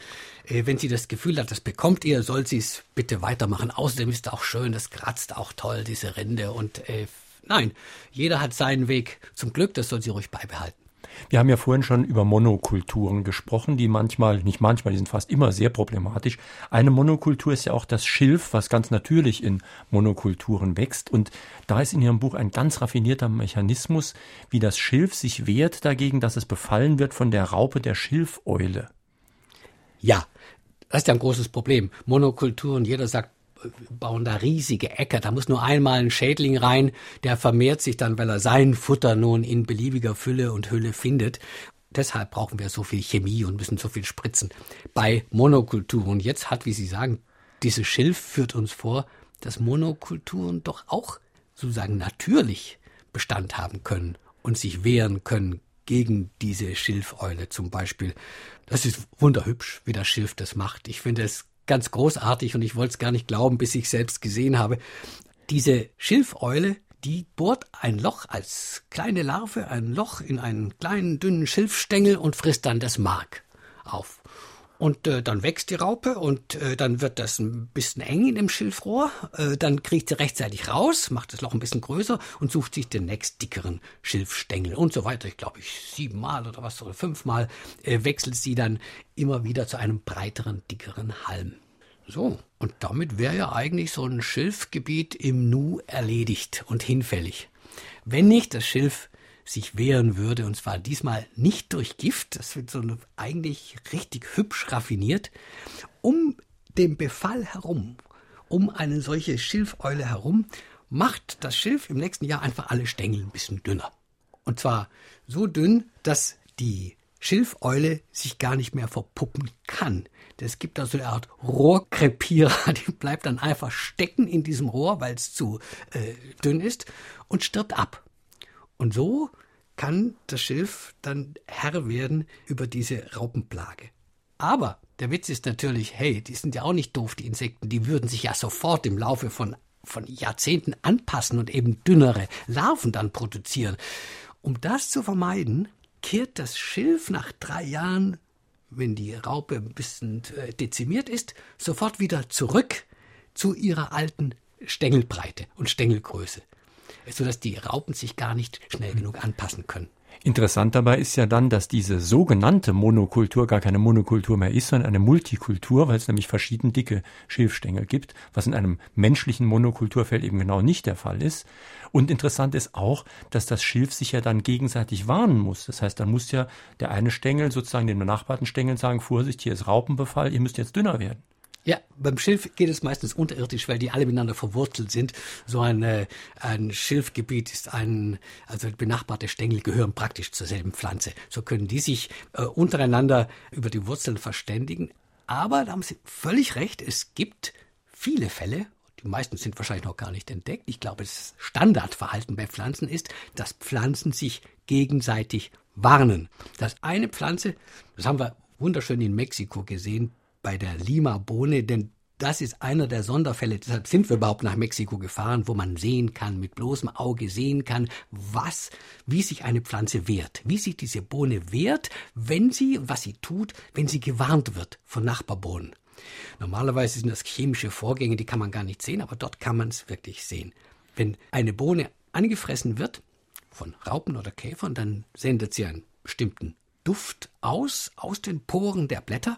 Äh, wenn sie das Gefühl hat, das bekommt ihr, soll sie es bitte weitermachen. Außerdem ist es auch schön, das kratzt auch toll, diese Rinde. Und äh, nein, jeder hat seinen Weg zum Glück, das soll sie ruhig beibehalten. Wir haben ja vorhin schon über Monokulturen gesprochen, die manchmal, nicht manchmal, die sind fast immer sehr problematisch. Eine Monokultur ist ja auch das Schilf, was ganz natürlich in Monokulturen wächst. Und da ist in Ihrem Buch ein ganz raffinierter Mechanismus, wie das Schilf sich wehrt dagegen, dass es befallen wird von der Raupe der Schilfeule. Ja, das ist ja ein großes Problem. Monokulturen, jeder sagt, bauen da riesige Äcker. Da muss nur einmal ein Schädling rein, der vermehrt sich dann, weil er sein Futter nun in beliebiger Fülle und Hülle findet. Deshalb brauchen wir so viel Chemie und müssen so viel spritzen. Bei Monokulturen, jetzt hat, wie Sie sagen, dieses Schilf führt uns vor, dass Monokulturen doch auch sozusagen natürlich Bestand haben können und sich wehren können gegen diese Schilfeule zum Beispiel. Das ist wunderhübsch, wie das Schilf das macht. Ich finde es ganz großartig und ich wollte es gar nicht glauben, bis ich selbst gesehen habe. Diese Schilfeule, die bohrt ein Loch als kleine Larve, ein Loch in einen kleinen, dünnen Schilfstängel und frisst dann das Mark auf. Und äh, dann wächst die Raupe und äh, dann wird das ein bisschen eng in dem Schilfrohr. Äh, dann kriegt sie rechtzeitig raus, macht das Loch ein bisschen größer und sucht sich den nächst dickeren Schilfstängel und so weiter. Ich glaube, ich siebenmal oder was oder fünfmal äh, wechselt sie dann immer wieder zu einem breiteren, dickeren Halm. So, und damit wäre ja eigentlich so ein Schilfgebiet im Nu erledigt und hinfällig. Wenn nicht das Schilf sich wehren würde, und zwar diesmal nicht durch Gift, das wird so eigentlich richtig hübsch raffiniert, um den Befall herum, um eine solche Schilfeule herum, macht das Schilf im nächsten Jahr einfach alle Stängel ein bisschen dünner. Und zwar so dünn, dass die Schilfeule sich gar nicht mehr verpuppen kann. Es gibt da so eine Art Rohrkrepierer, die bleibt dann einfach stecken in diesem Rohr, weil es zu äh, dünn ist und stirbt ab. Und so kann das Schilf dann Herr werden über diese Raupenplage. Aber der Witz ist natürlich, hey, die sind ja auch nicht doof, die Insekten, die würden sich ja sofort im Laufe von, von Jahrzehnten anpassen und eben dünnere Larven dann produzieren. Um das zu vermeiden, kehrt das Schilf nach drei Jahren, wenn die Raupe ein bisschen äh, dezimiert ist, sofort wieder zurück zu ihrer alten Stängelbreite und Stängelgröße sodass die Raupen sich gar nicht schnell genug anpassen können. Interessant dabei ist ja dann, dass diese sogenannte Monokultur gar keine Monokultur mehr ist, sondern eine Multikultur, weil es nämlich verschieden dicke Schilfstängel gibt, was in einem menschlichen Monokulturfeld eben genau nicht der Fall ist. Und interessant ist auch, dass das Schilf sich ja dann gegenseitig warnen muss. Das heißt, dann muss ja der eine Stängel sozusagen dem benachbarten Stängel sagen, Vorsicht, hier ist Raupenbefall, ihr müsst jetzt dünner werden. Ja, beim Schilf geht es meistens unterirdisch, weil die alle miteinander verwurzelt sind. So ein, äh, ein Schilfgebiet ist ein, also benachbarte Stängel gehören praktisch zur selben Pflanze. So können die sich äh, untereinander über die Wurzeln verständigen. Aber da haben Sie völlig recht, es gibt viele Fälle, die meisten sind wahrscheinlich noch gar nicht entdeckt. Ich glaube, das Standardverhalten bei Pflanzen ist, dass Pflanzen sich gegenseitig warnen. Dass eine Pflanze, das haben wir wunderschön in Mexiko gesehen, bei der Lima-Bohne, denn das ist einer der Sonderfälle. Deshalb sind wir überhaupt nach Mexiko gefahren, wo man sehen kann, mit bloßem Auge sehen kann, was, wie sich eine Pflanze wehrt, wie sich diese Bohne wehrt, wenn sie, was sie tut, wenn sie gewarnt wird von Nachbarbohnen. Normalerweise sind das chemische Vorgänge, die kann man gar nicht sehen, aber dort kann man es wirklich sehen. Wenn eine Bohne angefressen wird von Raupen oder Käfern, dann sendet sie einen bestimmten Duft aus, aus den Poren der Blätter.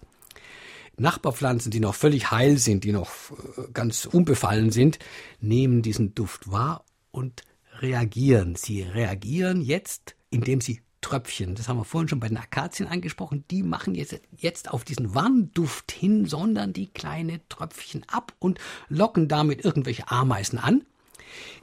Nachbarpflanzen, die noch völlig heil sind, die noch äh, ganz unbefallen sind, nehmen diesen Duft wahr und reagieren. Sie reagieren jetzt, indem sie Tröpfchen, das haben wir vorhin schon bei den Akazien angesprochen, die machen jetzt, jetzt auf diesen Warnduft hin, sondern die kleine Tröpfchen ab und locken damit irgendwelche Ameisen an,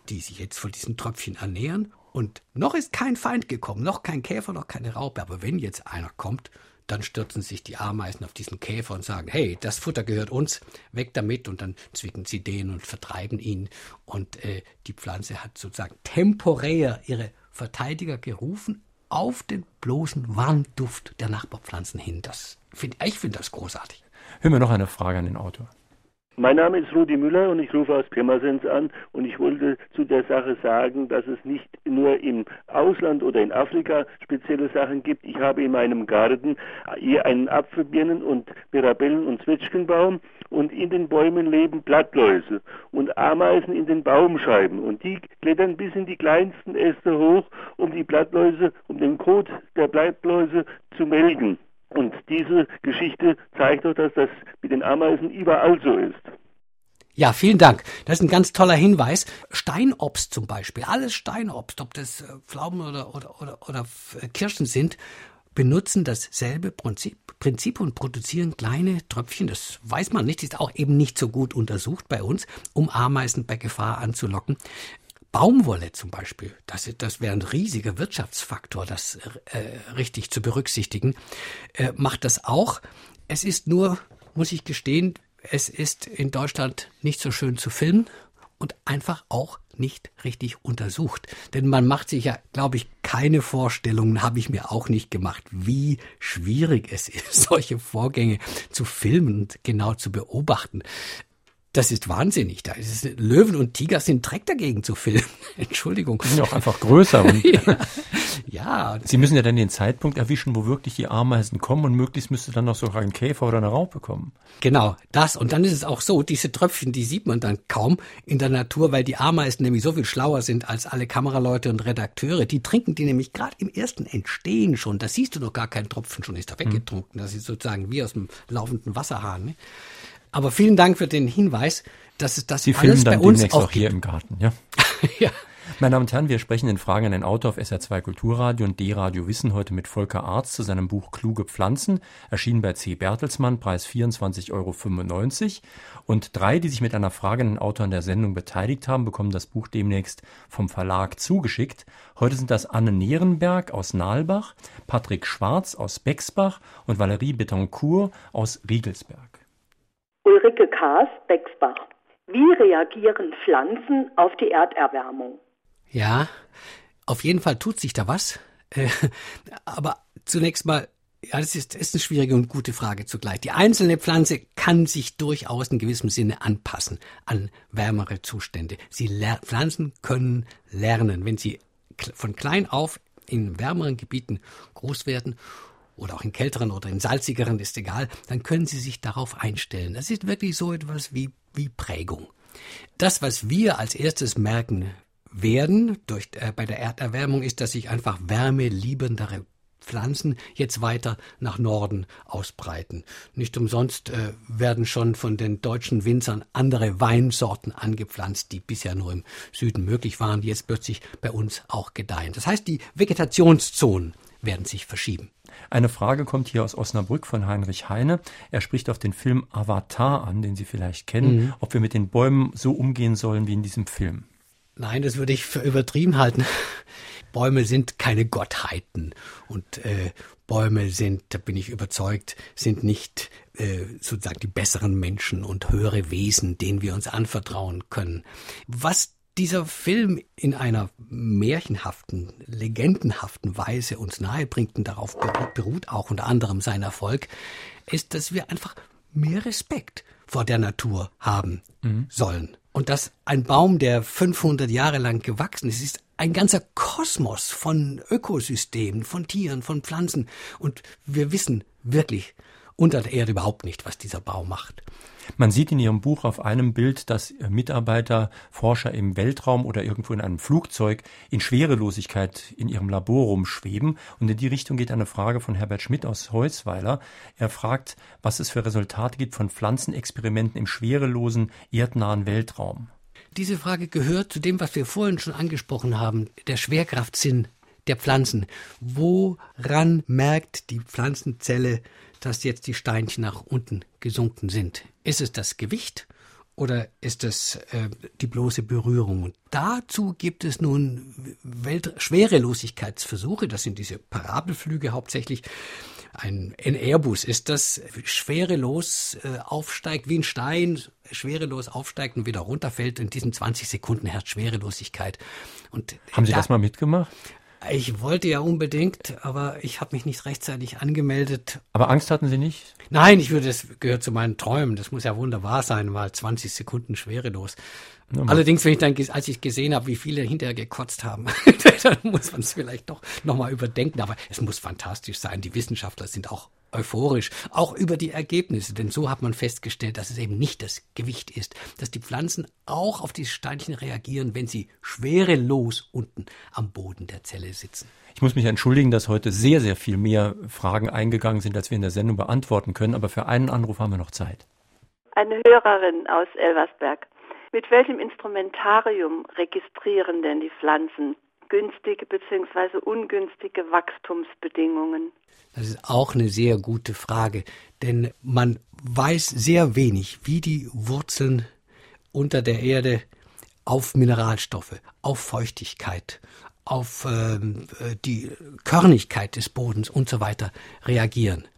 die sich jetzt von diesen Tröpfchen ernähren. Und noch ist kein Feind gekommen, noch kein Käfer, noch keine Raupe. Aber wenn jetzt einer kommt, dann stürzen sich die Ameisen auf diesen Käfer und sagen, hey, das Futter gehört uns, weg damit und dann zwicken sie den und vertreiben ihn und äh, die Pflanze hat sozusagen temporär ihre Verteidiger gerufen auf den bloßen Warnduft der Nachbarpflanzen hin. Das find, ich finde das großartig. Hören wir noch eine Frage an den Autor. Mein Name ist Rudi Müller und ich rufe aus Pirmasens an und ich wollte zu der Sache sagen, dass es nicht nur im Ausland oder in Afrika spezielle Sachen gibt. Ich habe in meinem Garten hier einen Apfelbirnen- und Mirabellen- und Zwetschgenbaum und in den Bäumen leben Blattläuse und Ameisen in den Baumscheiben und die klettern bis in die kleinsten Äste hoch, um die Blattläuse, um den Kot der Blattläuse zu melken. Und diese Geschichte zeigt doch, dass das mit den Ameisen überall so ist. Ja, vielen Dank. Das ist ein ganz toller Hinweis. Steinobst zum Beispiel, alles Steinobst, ob das äh, Pflaumen oder, oder, oder, oder äh, Kirschen sind, benutzen dasselbe Prinzip, Prinzip und produzieren kleine Tröpfchen. Das weiß man nicht, ist auch eben nicht so gut untersucht bei uns, um Ameisen bei Gefahr anzulocken. Baumwolle zum Beispiel, das, das wäre ein riesiger Wirtschaftsfaktor, das äh, richtig zu berücksichtigen, äh, macht das auch. Es ist nur, muss ich gestehen, es ist in Deutschland nicht so schön zu filmen und einfach auch nicht richtig untersucht. Denn man macht sich ja, glaube ich, keine Vorstellungen, habe ich mir auch nicht gemacht, wie schwierig es ist, solche Vorgänge zu filmen und genau zu beobachten. Das ist wahnsinnig. Da ist Löwen und Tiger sind Dreck dagegen zu filmen. Entschuldigung. Die sind ja auch einfach größer. Und ja. ja. Sie müssen ja dann den Zeitpunkt erwischen, wo wirklich die Ameisen kommen und möglichst müsste dann noch sogar ein Käfer oder eine Raupe kommen. Genau, das. Und dann ist es auch so, diese Tröpfchen, die sieht man dann kaum in der Natur, weil die Ameisen nämlich so viel schlauer sind als alle Kameraleute und Redakteure. Die trinken die nämlich gerade im ersten Entstehen schon. Da siehst du noch gar keinen Tropfen, schon ist er hm. weggetrunken. Das ist sozusagen wie aus dem laufenden Wasserhahn. Ne? Aber vielen Dank für den Hinweis, dass es das Sie alles dann bei uns auch, auch hier im Garten, ja? ja. Meine Damen und Herren, wir sprechen in Fragen an den Autor auf SR2 Kulturradio und D-Radio Wissen heute mit Volker Arzt zu seinem Buch Kluge Pflanzen, erschienen bei C. Bertelsmann, Preis 24,95 Euro. Und drei, die sich mit einer Frage an den Autor an der Sendung beteiligt haben, bekommen das Buch demnächst vom Verlag zugeschickt. Heute sind das Anne Nierenberg aus Nalbach, Patrick Schwarz aus Bexbach und Valerie Betancourt aus Riegelsberg. Ulrike Kaas, Bexbach. Wie reagieren Pflanzen auf die Erderwärmung? Ja, auf jeden Fall tut sich da was. Äh, aber zunächst mal, ja, das ist, ist eine schwierige und gute Frage zugleich. Die einzelne Pflanze kann sich durchaus in gewissem Sinne anpassen an wärmere Zustände. Sie Pflanzen können lernen, wenn sie von klein auf in wärmeren Gebieten groß werden oder auch in kälteren oder in salzigeren, ist egal, dann können Sie sich darauf einstellen. Das ist wirklich so etwas wie, wie Prägung. Das, was wir als erstes merken werden durch, äh, bei der Erderwärmung, ist, dass sich einfach wärmeliebendere Pflanzen jetzt weiter nach Norden ausbreiten. Nicht umsonst äh, werden schon von den deutschen Winzern andere Weinsorten angepflanzt, die bisher nur im Süden möglich waren, die jetzt plötzlich bei uns auch gedeihen. Das heißt, die Vegetationszonen werden sich verschieben. Eine Frage kommt hier aus Osnabrück von Heinrich Heine. Er spricht auf den Film Avatar an, den Sie vielleicht kennen, mhm. ob wir mit den Bäumen so umgehen sollen wie in diesem Film. Nein, das würde ich für übertrieben halten. Bäume sind keine Gottheiten und äh, Bäume sind, da bin ich überzeugt, sind nicht äh, sozusagen die besseren Menschen und höhere Wesen, denen wir uns anvertrauen können. Was dieser Film in einer märchenhaften, legendenhaften Weise uns nahebringt und darauf beruht auch unter anderem sein Erfolg, ist, dass wir einfach mehr Respekt vor der Natur haben mhm. sollen. Und dass ein Baum, der 500 Jahre lang gewachsen ist, ist ein ganzer Kosmos von Ökosystemen, von Tieren, von Pflanzen. Und wir wissen wirklich unter der Erde überhaupt nicht, was dieser Baum macht. Man sieht in Ihrem Buch auf einem Bild, dass Mitarbeiter, Forscher im Weltraum oder irgendwo in einem Flugzeug in Schwerelosigkeit in ihrem Labor rumschweben. Und in die Richtung geht eine Frage von Herbert Schmidt aus Heusweiler. Er fragt, was es für Resultate gibt von Pflanzenexperimenten im schwerelosen, erdnahen Weltraum. Diese Frage gehört zu dem, was wir vorhin schon angesprochen haben, der Schwerkraftsinn der Pflanzen. Woran merkt die Pflanzenzelle, dass jetzt die Steinchen nach unten gesunken sind? Ist es das Gewicht oder ist es äh, die bloße Berührung? Und dazu gibt es nun Welt Schwerelosigkeitsversuche, das sind diese Parabelflüge hauptsächlich. Ein, ein Airbus ist das schwerelos äh, aufsteigt wie ein Stein, schwerelos aufsteigt und wieder runterfällt. In diesen 20 Sekunden herrscht Schwerelosigkeit. Und Haben Sie da, das mal mitgemacht? Ich wollte ja unbedingt, aber ich habe mich nicht rechtzeitig angemeldet. Aber Angst hatten Sie nicht? Nein, ich würde, das gehört zu meinen Träumen. Das muss ja wunderbar sein, mal 20 Sekunden schwerelos. Ja, Allerdings, wenn ich dann, als ich gesehen habe, wie viele hinterher gekotzt haben, dann muss man es vielleicht doch nochmal überdenken. Aber es muss fantastisch sein. Die Wissenschaftler sind auch euphorisch, auch über die Ergebnisse, denn so hat man festgestellt, dass es eben nicht das Gewicht ist, dass die Pflanzen auch auf die Steinchen reagieren, wenn sie schwerelos unten am Boden der Zelle sitzen. Ich muss mich entschuldigen, dass heute sehr, sehr viel mehr Fragen eingegangen sind, als wir in der Sendung beantworten können, aber für einen Anruf haben wir noch Zeit. Eine Hörerin aus Elversberg. Mit welchem Instrumentarium registrieren denn die Pflanzen günstige bzw. ungünstige Wachstumsbedingungen? Das ist auch eine sehr gute Frage, denn man weiß sehr wenig, wie die Wurzeln unter der Erde auf Mineralstoffe, auf Feuchtigkeit, auf ähm, die Körnigkeit des Bodens und so weiter reagieren.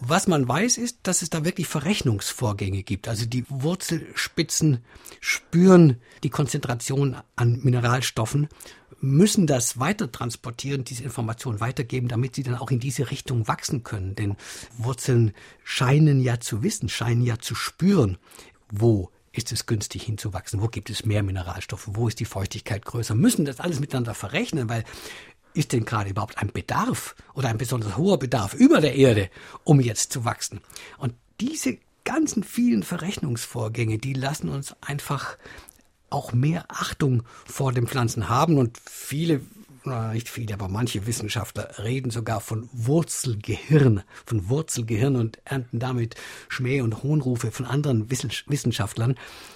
Was man weiß, ist, dass es da wirklich Verrechnungsvorgänge gibt. Also die Wurzelspitzen spüren die Konzentration an Mineralstoffen, müssen das weiter transportieren, diese Information weitergeben, damit sie dann auch in diese Richtung wachsen können. Denn Wurzeln scheinen ja zu wissen, scheinen ja zu spüren, wo ist es günstig hinzuwachsen, wo gibt es mehr Mineralstoffe, wo ist die Feuchtigkeit größer, müssen das alles miteinander verrechnen, weil ist denn gerade überhaupt ein Bedarf oder ein besonders hoher Bedarf über der Erde, um jetzt zu wachsen? Und diese ganzen vielen Verrechnungsvorgänge, die lassen uns einfach auch mehr Achtung vor den Pflanzen haben und viele nicht viele, aber manche Wissenschaftler reden sogar von Wurzelgehirn, von Wurzelgehirn und ernten damit Schmäh und Hohnrufe von anderen Wissenschaftlern,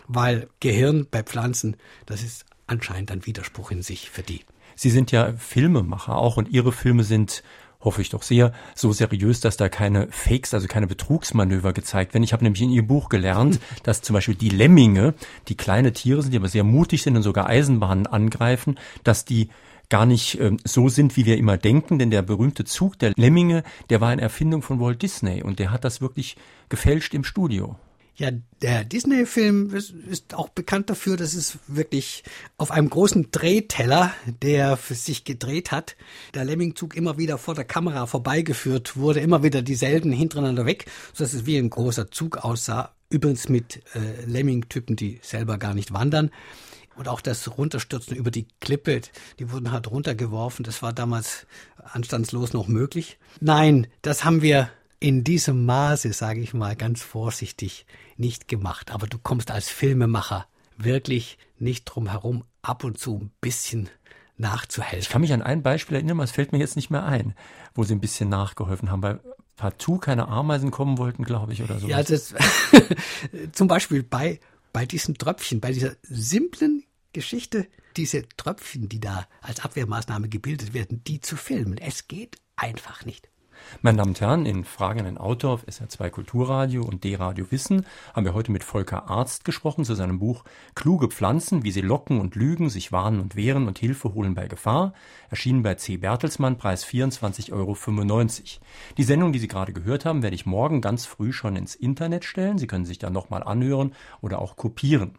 weil Gehirn bei Pflanzen, das ist anscheinend ein Widerspruch in sich für die. Sie sind ja Filmemacher auch und Ihre Filme sind hoffe ich doch sehr, so seriös, dass da keine Fakes, also keine Betrugsmanöver gezeigt werden. Ich habe nämlich in Ihrem Buch gelernt, dass zum Beispiel die Lemminge, die kleine Tiere sind, die aber sehr mutig sind und sogar Eisenbahnen angreifen, dass die gar nicht äh, so sind, wie wir immer denken, denn der berühmte Zug der Lemminge, der war eine Erfindung von Walt Disney und der hat das wirklich gefälscht im Studio. Ja, der Disney-Film ist, ist, auch bekannt dafür, dass es wirklich auf einem großen Drehteller, der für sich gedreht hat, der Lemmingzug immer wieder vor der Kamera vorbeigeführt wurde, immer wieder dieselben hintereinander weg, sodass es wie ein großer Zug aussah. Übrigens mit äh, Lemming-Typen, die selber gar nicht wandern. Und auch das Runterstürzen über die Klippe, die wurden halt runtergeworfen. Das war damals anstandslos noch möglich. Nein, das haben wir in diesem Maße, sage ich mal ganz vorsichtig, nicht gemacht. Aber du kommst als Filmemacher wirklich nicht drum herum, ab und zu ein bisschen nachzuhelfen. Ich kann mich an ein Beispiel erinnern, es fällt mir jetzt nicht mehr ein, wo sie ein bisschen nachgeholfen haben, weil partout keine Ameisen kommen wollten, glaube ich, oder so. Ja, das, zum Beispiel bei, bei diesen Tröpfchen, bei dieser simplen Geschichte, diese Tröpfchen, die da als Abwehrmaßnahme gebildet werden, die zu filmen. Es geht einfach nicht. Meine Damen und Herren, in Fragen an den Autor auf SR2 Kulturradio und D-Radio Wissen haben wir heute mit Volker Arzt gesprochen zu seinem Buch Kluge Pflanzen, wie sie locken und lügen, sich warnen und wehren und Hilfe holen bei Gefahr, erschienen bei C. Bertelsmann, Preis 24,95 Euro. Die Sendung, die Sie gerade gehört haben, werde ich morgen ganz früh schon ins Internet stellen. Sie können sich dann nochmal anhören oder auch kopieren.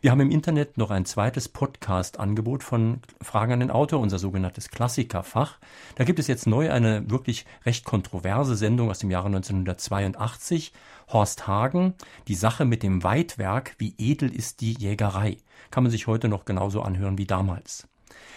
Wir haben im Internet noch ein zweites Podcast-Angebot von Fragen an den Autor, unser sogenanntes Klassikerfach. Da gibt es jetzt neu eine wirklich recht kontroverse Sendung aus dem Jahre 1982. Horst Hagen, die Sache mit dem Weitwerk, wie edel ist die Jägerei. Kann man sich heute noch genauso anhören wie damals.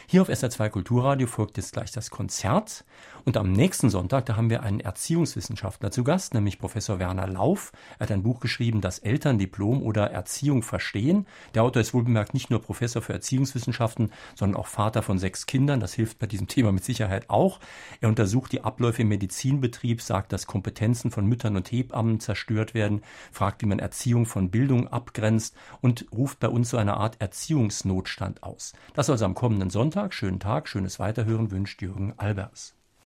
Hier auf SR2 Kulturradio folgt jetzt gleich das Konzert. Und am nächsten Sonntag, da haben wir einen Erziehungswissenschaftler zu Gast, nämlich Professor Werner Lauf. Er hat ein Buch geschrieben, das Elterndiplom oder Erziehung verstehen. Der Autor ist wohlbemerkt nicht nur Professor für Erziehungswissenschaften, sondern auch Vater von sechs Kindern. Das hilft bei diesem Thema mit Sicherheit auch. Er untersucht die Abläufe im Medizinbetrieb, sagt, dass Kompetenzen von Müttern und Hebammen zerstört werden, fragt, wie man Erziehung von Bildung abgrenzt und ruft bei uns so eine Art Erziehungsnotstand aus. Das also am kommenden Sonntag. Schönen Tag, schönes Weiterhören wünscht Jürgen Albers.